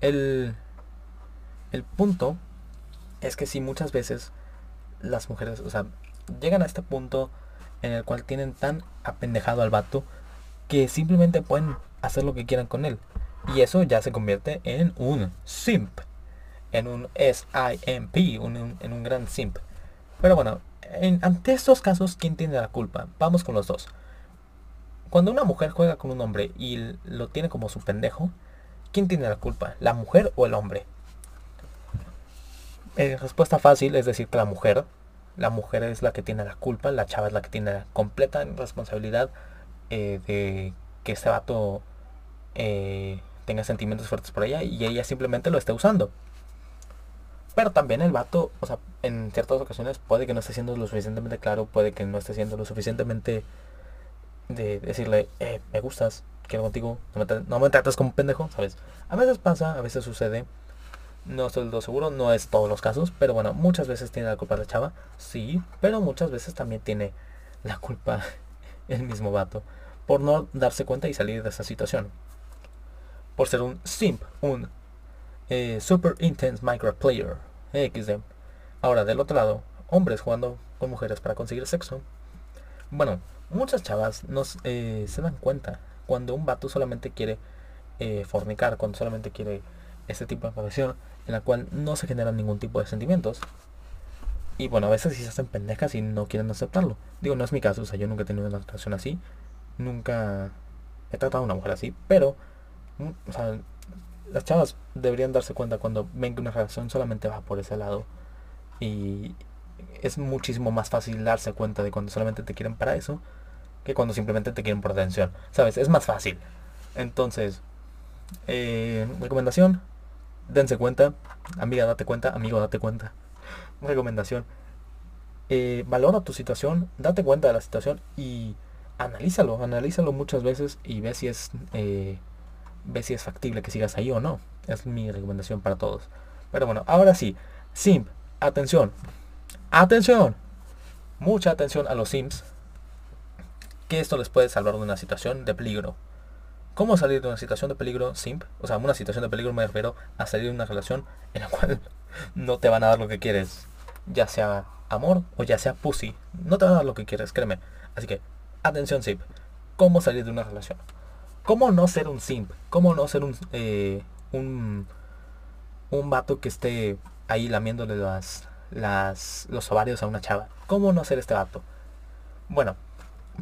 el, el punto es que si muchas veces las mujeres, o sea, llegan a este punto en el cual tienen tan apendejado al vato que simplemente pueden hacer lo que quieran con él. Y eso ya se convierte en un simp. En un S-I-M-P, en un gran simp. Pero bueno, ante estos casos, ¿quién tiene la culpa? Vamos con los dos. Cuando una mujer juega con un hombre y lo tiene como su pendejo, ¿quién tiene la culpa? ¿La mujer o el hombre? Eh, respuesta fácil es decir que la mujer. La mujer es la que tiene la culpa, la chava es la que tiene la completa responsabilidad eh, de que este vato eh, tenga sentimientos fuertes por ella y ella simplemente lo esté usando. Pero también el vato, o sea, en ciertas ocasiones puede que no esté siendo lo suficientemente claro, puede que no esté siendo lo suficientemente de decirle, me gustas, quiero contigo, no me, tratas como pendejo, ¿sabes? A veces pasa, a veces sucede, no estoy del todo seguro, no es todos los casos, pero bueno, muchas veces tiene la culpa la chava, sí, pero muchas veces también tiene la culpa el mismo vato por no darse cuenta y salir de esa situación. Por ser un simp, un eh, Super Intense Micro Player XD. Ahora, del otro lado, hombres jugando con mujeres para conseguir sexo. Bueno, muchas chavas nos, eh, se dan cuenta cuando un vato solamente quiere eh, fornicar, cuando solamente quiere este tipo de profesión en la cual no se generan ningún tipo de sentimientos. Y bueno, a veces sí se hacen pendejas y no quieren aceptarlo. Digo, no es mi caso, o sea, yo nunca he tenido una relación así. Nunca he tratado a una mujer así, pero, sea, las chavas deberían darse cuenta cuando ven que una relación solamente va por ese lado y es muchísimo más fácil darse cuenta de cuando solamente te quieren para eso que cuando simplemente te quieren por atención. ¿Sabes? Es más fácil. Entonces, eh, recomendación, dense cuenta. Amiga, date cuenta. Amigo, date cuenta. Recomendación. Eh, valora tu situación, date cuenta de la situación y analízalo, analízalo muchas veces y ve si es eh, ve si es factible que sigas ahí o no. Es mi recomendación para todos. Pero bueno, ahora sí, Simp, atención, atención, mucha atención a los Sims, que esto les puede salvar de una situación de peligro. ¿Cómo salir de una situación de peligro simp? O sea, una situación de peligro me refiero a salir de una relación en la cual no te van a dar lo que quieres. Ya sea amor o ya sea pussy. No te van a dar lo que quieres, créeme. Así que, atención simp. ¿Cómo salir de una relación? ¿Cómo no ser un simp? ¿Cómo no ser un, eh, un, un vato que esté ahí lamiéndole las, los ovarios a una chava? ¿Cómo no ser este vato? Bueno,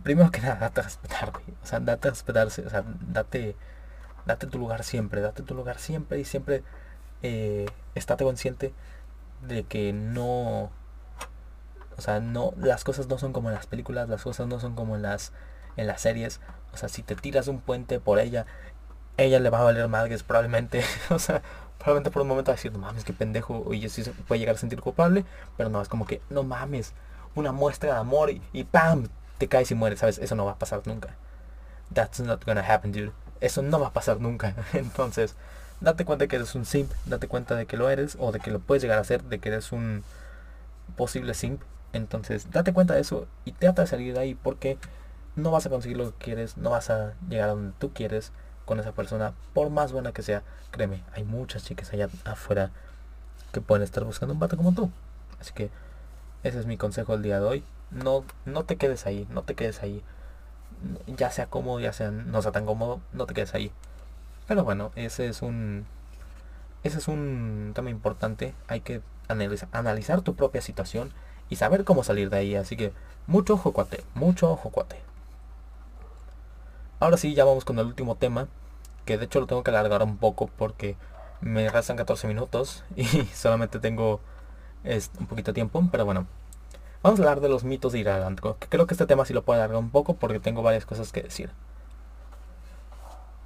primero que nada, date a respetar, güey. O sea, date a respetarse, o sea, date, date tu lugar siempre, date tu lugar siempre y siempre eh, estate consciente de que no, o sea, no, las cosas no son como en las películas, las cosas no son como en las, en las series. O sea, si te tiras un puente por ella, ella le va a valer madres probablemente. o sea, probablemente por un momento va a decir, no mames, qué pendejo. Oye, sí se puede llegar a sentir culpable, pero no, es como que, no mames, una muestra de amor y, y ¡pam! Te caes y mueres, ¿sabes? Eso no va a pasar nunca. That's not gonna happen, dude. Eso no va a pasar nunca. Entonces, date cuenta de que eres un simp, date cuenta de que lo eres o de que lo puedes llegar a ser, de que eres un posible simp. Entonces, date cuenta de eso y trata de salir de ahí porque no vas a conseguir lo que quieres, no vas a llegar a donde tú quieres con esa persona, por más buena que sea. Créeme, hay muchas chicas allá afuera que pueden estar buscando un vato como tú. Así que ese es mi consejo el día de hoy no, no te quedes ahí, no te quedes ahí. Ya sea cómodo, ya sea no sea tan cómodo, no te quedes ahí. Pero bueno, ese es un ese es un tema importante. Hay que analizar, analizar tu propia situación y saber cómo salir de ahí. Así que mucho ojo cuate, mucho ojo cuate. Ahora sí, ya vamos con el último tema. Que de hecho lo tengo que alargar un poco porque me restan 14 minutos y solamente tengo es, un poquito de tiempo. Pero bueno, Vamos a hablar de los mitos de ir al antro. Que creo que este tema sí lo puedo alargar un poco porque tengo varias cosas que decir.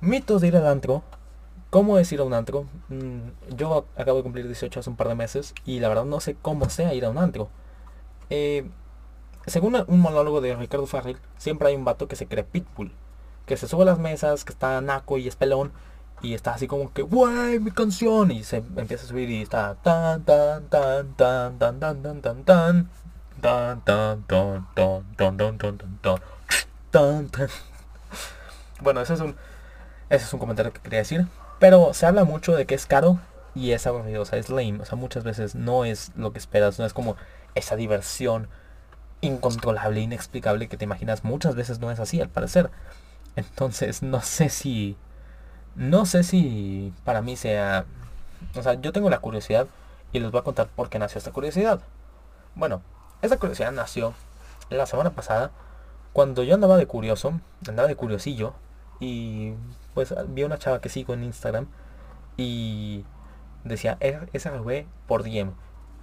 Mitos de ir al antro. ¿Cómo es ir a un antro? Mm, yo acabo de cumplir 18 hace un par de meses y la verdad no sé cómo sea ir a un antro. Eh, según un monólogo de Ricardo Farrell, siempre hay un vato que se cree pitbull. Que se sube a las mesas, que está naco y es pelón. Y está así como que, ¡Wey, mi canción! Y se empieza a subir y está tan, tan, tan, tan, tan, tan, tan, tan, tan. Bueno, ese es un ese es un comentario que quería decir. Pero se habla mucho de que es caro y es aburrido, o sea, es lame. O sea, muchas veces no es lo que esperas, no es como esa diversión incontrolable, inexplicable que te imaginas. Muchas veces no es así, al parecer. Entonces, no sé si... No sé si para mí sea... O sea, yo tengo la curiosidad y les voy a contar por qué nació esta curiosidad. Bueno, esa curiosidad nació la semana pasada cuando yo andaba de curioso, andaba de curiosillo y pues vi una chava que sigo en Instagram y decía esa fue por DM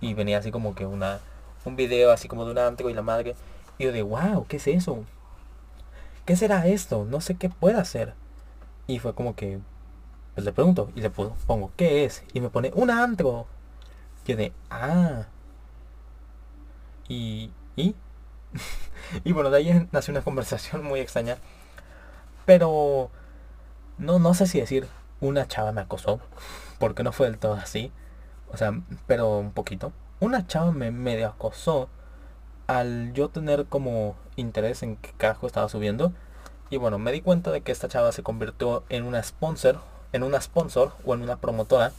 y venía así como que una un video así como de un antro y la madre y yo de wow, ¿qué es eso? ¿Qué será esto? No sé qué puede hacer. Y fue como que pues le pregunto y le pongo, ¿qué es? Y me pone un antro. Y yo de, ah, y, y, y bueno, de ahí nació una conversación muy extraña. Pero no, no sé si decir una chava me acosó, porque no fue del todo así. O sea, pero un poquito. Una chava me medio acosó al yo tener como interés en qué carajo estaba subiendo. Y bueno, me di cuenta de que esta chava se convirtió en una sponsor, en una sponsor o en una promotora.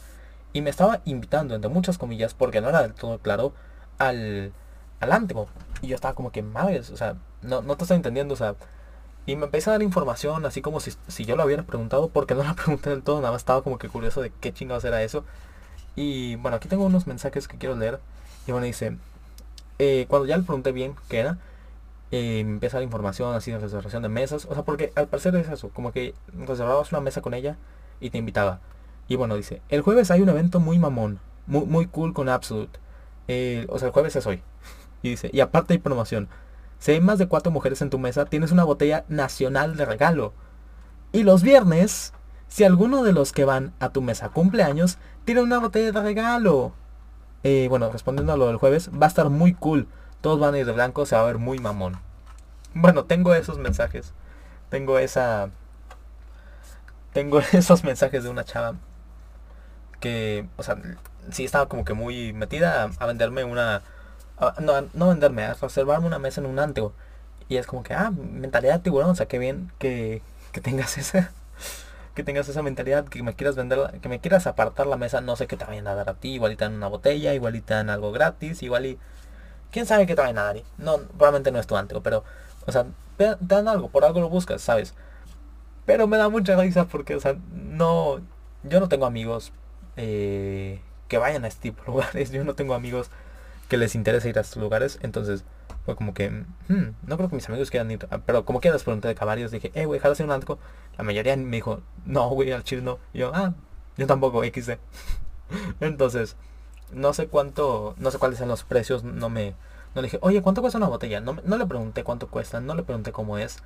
Y me estaba invitando, entre muchas comillas, porque no era del todo claro, al, al antro. Y yo estaba como que, madres, o sea, no, no te estoy entendiendo, o sea. Y me empecé a dar información, así como si, si yo lo hubiera preguntado, porque no la pregunté del todo, nada más estaba como que curioso de qué chingados era eso. Y bueno, aquí tengo unos mensajes que quiero leer. Y bueno, dice, eh, cuando ya le pregunté bien qué era, eh, me empieza a dar información así de reservación de mesas. O sea, porque al parecer es eso, como que reservabas una mesa con ella y te invitaba. Y bueno, dice, el jueves hay un evento muy mamón, muy, muy cool con Absolute. Eh, o sea, el jueves es hoy. Y dice, y aparte hay promoción. Si hay más de cuatro mujeres en tu mesa, tienes una botella nacional de regalo. Y los viernes, si alguno de los que van a tu mesa cumpleaños, tiene una botella de regalo. Eh, bueno, respondiendo a lo del jueves, va a estar muy cool. Todos van a ir de blanco, se va a ver muy mamón. Bueno, tengo esos mensajes. Tengo esa... Tengo esos mensajes de una chava que, o sea, sí estaba como que muy metida a, venderme una... no, no venderme, a reservarme una mesa en un anteo. Y es como que, ah, mentalidad tiburón, o sea, qué bien que, que tengas esa que tengas esa mentalidad, que me quieras vender, que me quieras apartar la mesa, no sé qué te vayan a dar a ti, igualita en una botella, igualita en algo gratis, igual y... ¿Quién sabe qué te vayan a dar? No, probablemente no es tu anteo, pero, o sea, te, dan algo, por algo lo buscas, ¿sabes? Pero me da mucha risa porque, o sea, no, yo no tengo amigos eh, que vayan a este tipo de lugares, yo no tengo amigos que les interese ir a estos lugares, entonces fue como que, hmm, no creo que mis amigos quieran ir. Pero como quieras pregunté de varios, dije, eh, güey, ¿jalas un antro? La mayoría me dijo, no, güey, al chile no. Y yo, ah, yo tampoco, XD. Entonces, no sé cuánto, no sé cuáles son los precios, no me, no le dije, oye, ¿cuánto cuesta una botella? No, no le pregunté cuánto cuesta, no le pregunté cómo es.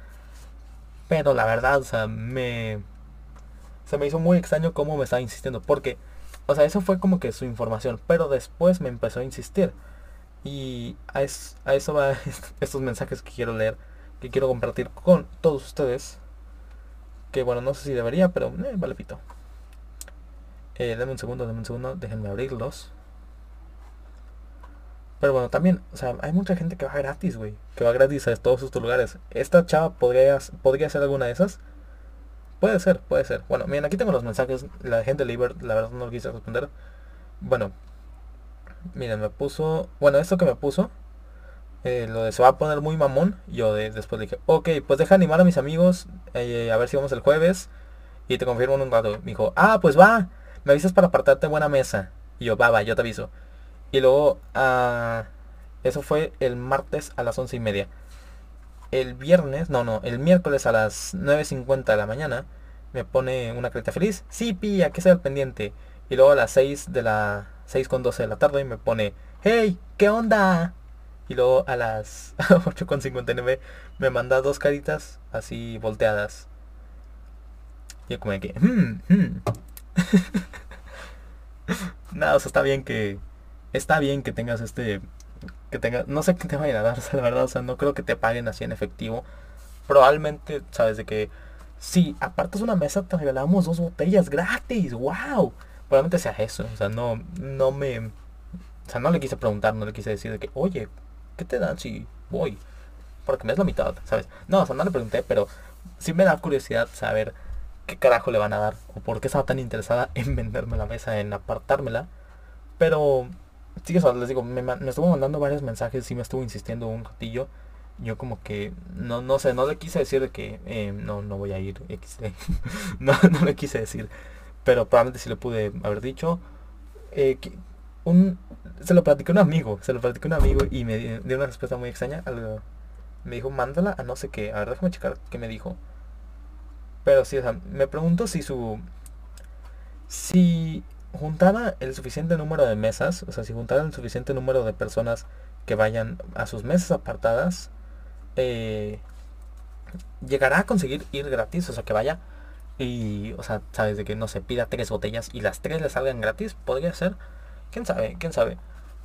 Pero la verdad, o sea, me, se me hizo muy extraño cómo me estaba insistiendo. Porque, o sea, eso fue como que su información. Pero después me empezó a insistir. Y a, eso va estos mensajes que quiero leer, que quiero compartir con todos ustedes. Que bueno, no sé si debería, pero eh, vale pito. Eh, un segundo, denme un segundo, déjenme abrirlos. Pero bueno, también, o sea, hay mucha gente que va gratis, güey. Que va gratis a todos estos lugares. ¿Esta chava podría, podría ser alguna de esas? Puede ser, puede ser. Bueno, miren, aquí tengo los mensajes. La gente libre, la verdad no lo quise responder. Bueno, Miren, me puso... Bueno, esto que me puso, eh, lo de se va a poner muy mamón. Yo de, después dije, ok, pues deja animar a mis amigos, eh, a ver si vamos el jueves. Y te confirmo en un rato. Me dijo, ah, pues va, me avisas para apartarte buena mesa. Y yo, va, va, yo te aviso. Y luego, ah, eso fue el martes a las once y media. El viernes, no, no, el miércoles a las 9.50 de la mañana me pone una carita feliz. Sí, pilla, que sea el pendiente. Y luego a las 6 de la 6 con 12 de la tarde y me pone, hey, ¿qué onda? Y luego a las 8 con 59 me manda dos caritas así volteadas. Yo como que, hmm, hmm". Nada, o sea, está bien que, está bien que tengas este, que tengas, no sé qué te vayan a dar, la verdad, o sea, no creo que te paguen así en efectivo. Probablemente, sabes, de que, si apartas una mesa, te regalamos dos botellas gratis, wow probablemente sea eso. O sea, no, no me... O sea, no le quise preguntar, no le quise decir de que, oye, ¿qué te dan si voy? Porque me es la mitad, ¿sabes? No, o sea, no le pregunté, pero sí me da curiosidad saber qué carajo le van a dar. O por qué estaba tan interesada en venderme la mesa, en apartármela. Pero, sí, eso les digo, me, estuvo mandando varios mensajes, sí me estuvo insistiendo un ratillo. Yo como que, no, no sé, no le quise decir de que, eh, no, no voy a ir, no, no le quise decir pero probablemente si lo pude haber dicho. Eh, un, se lo platicé a un amigo, se lo platicé a un amigo y me dio una respuesta muy extraña. me dijo, mándala a no sé qué. A ver, déjame checar qué me dijo. Pero sí, o sea, me pregunto si su... Si juntara el suficiente número de mesas, o sea, si juntara el suficiente número de personas que vayan a sus mesas apartadas, eh, llegará a conseguir ir gratis, o sea, que vaya y, o sea, sabes de que no se pida tres botellas y las tres le salgan gratis, podría ser. ¿Quién sabe? ¿Quién sabe?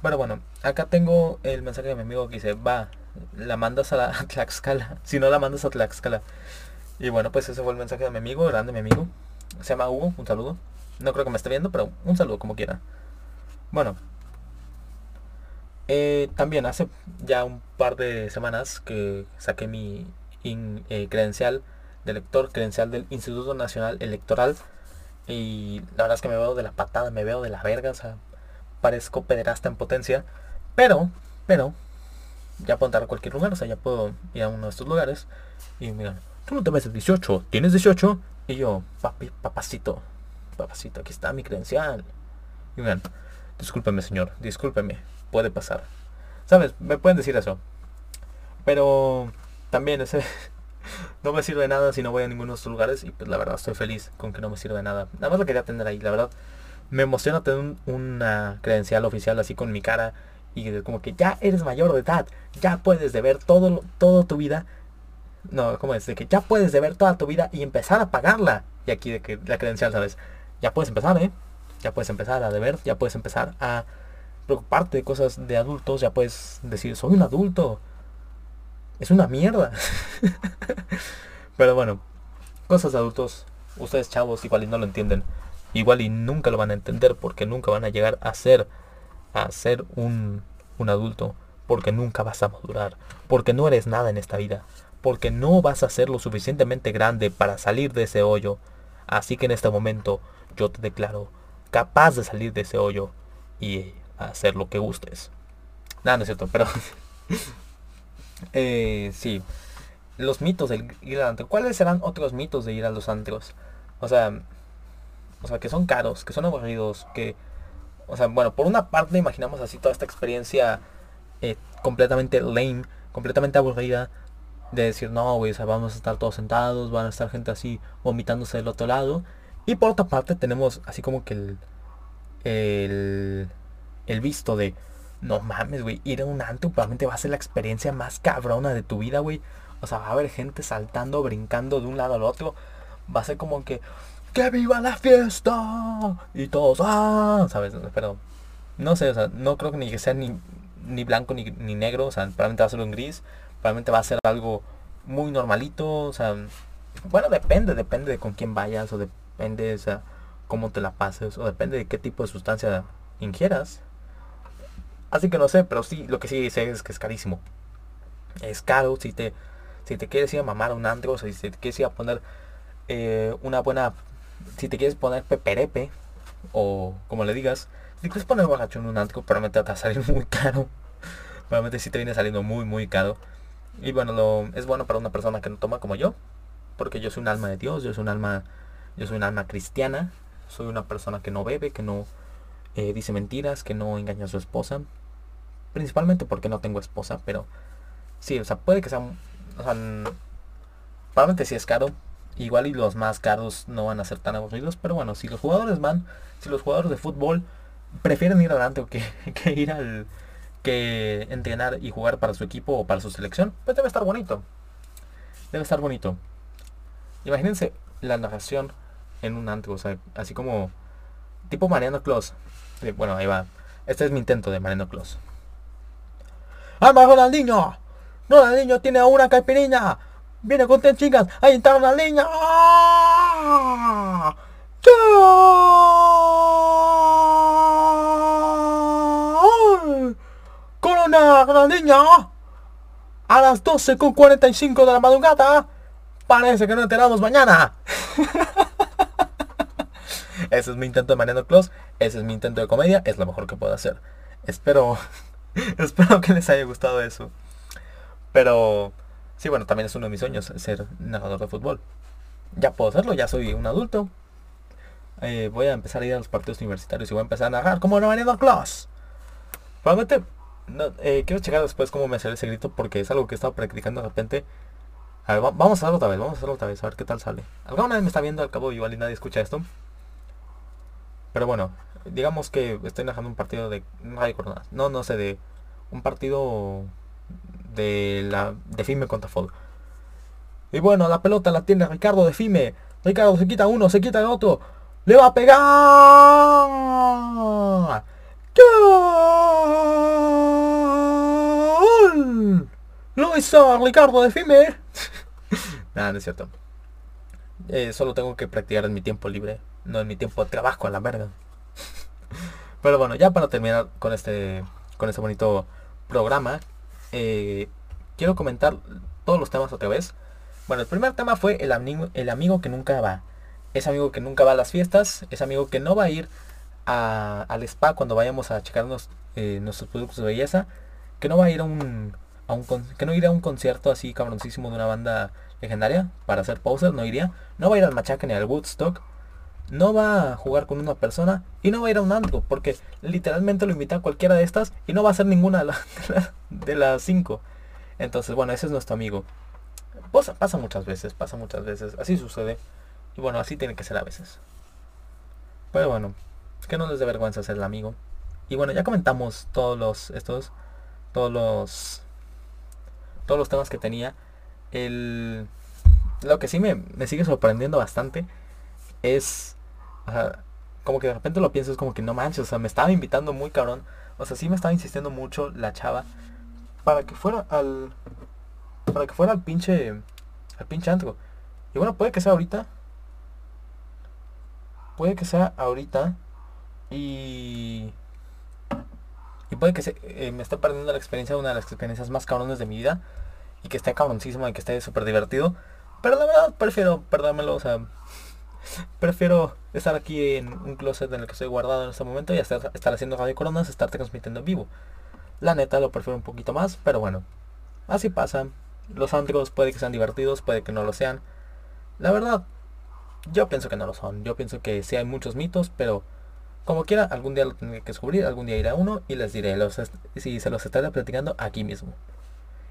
Pero bueno, acá tengo el mensaje de mi amigo que dice, va, la mandas a, la, Tlaxcala. Si no la mandas a Tlaxcala. Y bueno, pues ese fue el mensaje de mi amigo, grande mi amigo. Se llama Hugo, un saludo. No creo que me esté viendo, pero un saludo como quiera. Bueno. Eh, también hace ya un par de semanas que saqué mi eh, credencial de credencial del Instituto Nacional Electoral. Y la verdad es que me veo de la patada, me veo de la verga, o sea, parezco pederasta en potencia. Pero, pero, ya puedo entrar a cualquier lugar, o sea, ya puedo ir a uno de estos lugares. Y miran, tú no te ves 18, tienes 18. Y yo, papi, papacito, papacito, aquí está mi credencial. Y miran, discúlpeme señor, discúlpeme, puede pasar. ¿Sabes? Me pueden decir eso. Pero también ese, no me sirve de nada si no voy a ninguno de estos lugares y pues la verdad estoy feliz con que no me sirve de nada. Nada más lo quería tener ahí, la verdad. Me emociona tener una credencial oficial así con mi cara Y como que ya eres mayor de edad, ya puedes deber todo, todo tu vida. No, ¿cómo es? De que ya puedes deber toda tu vida y empezar a pagarla. Y aquí de que la credencial, ¿sabes? Ya puedes empezar, ¿eh? Ya puedes empezar a deber, ya puedes empezar a preocuparte de cosas de adultos, ya puedes decir, soy un adulto. Es una mierda. Pero bueno, cosas de adultos, ustedes chavos igual y no lo entienden. Igual y nunca lo van a entender porque nunca van a llegar a ser, a ser un, un adulto. Porque nunca vas a madurar. Porque no eres nada en esta vida. Porque no vas a ser lo suficientemente grande para salir de ese hoyo. Así que en este momento yo te declaro capaz de salir de ese hoyo y hacer lo que gustes. Nada, no es cierto, pero... eh, sí. Los mitos del ir al antro. ¿Cuáles serán otros mitos de ir a los antros? O sea... O sea, que son caros, que son aburridos, que... O sea, bueno, por una parte imaginamos así toda esta experiencia eh, completamente lame, completamente aburrida. De decir, no, güey, vamos a estar todos sentados, van a estar gente así vomitándose del otro lado. Y por otra parte tenemos así como que. El el visto de, no mames, güey, ir a un antro probablemente va a ser la experiencia más cabrona de tu vida, güey. O sea, va a haber gente saltando, brincando de un lado al otro. Va a ser como que, ¡que viva la fiesta! Y todos, ¡ah! ¿Sabes? Pero, no sé, o sea, no creo que ni que sea ni, ni blanco ni, ni negro. O sea, probablemente va a ser un gris. Probablemente va a ser algo muy normalito. O sea, bueno, depende, depende de con quién vayas. O depende, o sea, cómo te la pases. O depende de qué tipo de sustancia ingieras. Así que no sé, pero sí, lo que sí sé es que es carísimo. Es caro si te, si te quieres ir a mamar un antro, o si te quieres ir a poner eh, una buena... Si te quieres poner peperepe, o como le digas, si quieres poner borracho en un antro, probablemente te va a salir muy caro. Probablemente sí te viene saliendo muy, muy caro. Y bueno, es bueno para una persona que no toma como yo. Porque yo soy un alma de Dios, yo soy un alma, yo soy un alma cristiana. Soy una persona que no bebe, que no eh, dice mentiras, que no engaña a su esposa. Principalmente porque no tengo esposa, pero sí, o sea, puede que sea... O probablemente sí es caro. Igual y los más caros no van a ser tan aburridos, pero bueno, si los jugadores van, si los jugadores de fútbol prefieren ir adelante que, que ir al que entrenar y jugar para su equipo o para su selección, pues debe estar bonito. Debe estar bonito. Imagínense la narración en un antro, o sea, así como tipo Mariano Clos. Bueno, ahí va. Este es mi intento de Mariano Clos. ¡Alma Ronaldinho! Ronaldinho tiene una caipirinha. Viene con tres chicas. Ahí está Ronaldinho. ¡Ah! Corona Ronaldinho. A las 12 con 45 de la madrugada. Parece que no enteramos mañana. Ese es mi intento de Mariano Claus. Ese es mi intento de comedia. Es lo mejor que puedo hacer. Espero Espero que les haya gustado eso. Pero sí, bueno, también es uno de mis sueños ser narrador de fútbol. Ya puedo hacerlo, ya soy un adulto. Eh, voy a empezar a ir a los partidos universitarios y voy a empezar a narrar como Mariano Claus. Probablemente no, eh, quiero checar después cómo me sale ese grito porque es algo que he estado practicando de repente. A ver, vamos a hacerlo otra vez, vamos a hacerlo otra vez, a ver qué tal sale. Alguna vez me está viendo al cabo igual y nadie escucha esto. Pero bueno, digamos que estoy narrando un partido de Radio Coronas. No, no sé, de un partido de la de Fime contra Ford. Y bueno, la pelota la tiene Ricardo de Fime. Ricardo se quita uno, se quita el otro. Le va a pegar. ¡Gol! Lo hizo Ricardo de Fime. Nada, no es cierto. Eh, solo tengo que practicar en mi tiempo libre, no en mi tiempo de trabajo a la verga. Pero bueno, ya para terminar con este con este bonito programa, eh, quiero comentar todos los temas otra vez. Bueno, el primer tema fue el amigo, el amigo que nunca va. Ese amigo que nunca va a las fiestas, ese amigo que no va a ir al spa cuando vayamos a checarnos eh, nuestros productos de belleza, que no va a ir a un, a un que no irá a un concierto así cabroncísimo de una banda legendaria para hacer pausas, no iría, no va a ir al machaca ni al Woodstock, no va a jugar con una persona y no va a ir a un antro, porque literalmente lo invita a cualquiera de estas y no va a ser ninguna de, las cinco. Entonces, bueno, ese es nuestro amigo. Pasa, muchas veces, pasa muchas veces, así sucede. Y bueno, así tiene que ser a veces. Pero bueno, que no les dé vergüenza ser el amigo. Y bueno, ya comentamos todos los, estos, todos los, todos los temas que tenía. El, lo que sí me, me sigue sorprendiendo bastante es, o sea, como que de repente lo pienso, es como que no manches, o sea, me estaba invitando muy cabrón. O sea, sí me estaba insistiendo mucho la chava para que fuera al, para que fuera al pinche, al pinche antro. Y bueno, puede que sea ahorita. Puede que sea ahorita. Y... Y puede que se, eh, me esté perdiendo la experiencia, una de las experiencias más cabrones de mi vida. Y que esté cabroncísimo y que esté súper divertido. Pero la verdad prefiero perdérmelo, o sea... Prefiero estar aquí en un closet en el que estoy guardado en este momento y estar, haciendo radio coronas, estar transmitiendo en vivo. La neta lo prefiero un poquito más, pero bueno. Así pasa. Los antros puede que sean divertidos, puede que no lo sean. La verdad, yo pienso que no lo son. Yo pienso que sí hay muchos mitos, pero como quiera, algún día lo tendré que descubrir, algún día iré a uno y les diré los si se los estaré platicando aquí mismo.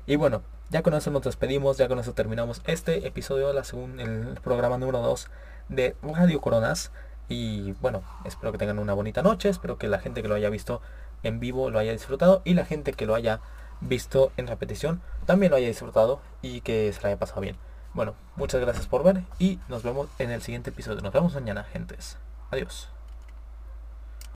Y bueno, ya con eso nos despedimos, ya con eso terminamos este episodio, la el programa número 2 de Radio Coronas. Y bueno, espero que tengan una bonita noche, espero que la gente que lo haya visto en vivo lo haya disfrutado y la gente que lo haya visto en repetición también lo haya disfrutado y que se lo haya pasado bien. Bueno, muchas gracias por ver y nos vemos en el siguiente episodio. Nos vemos mañana, gentes. Adiós.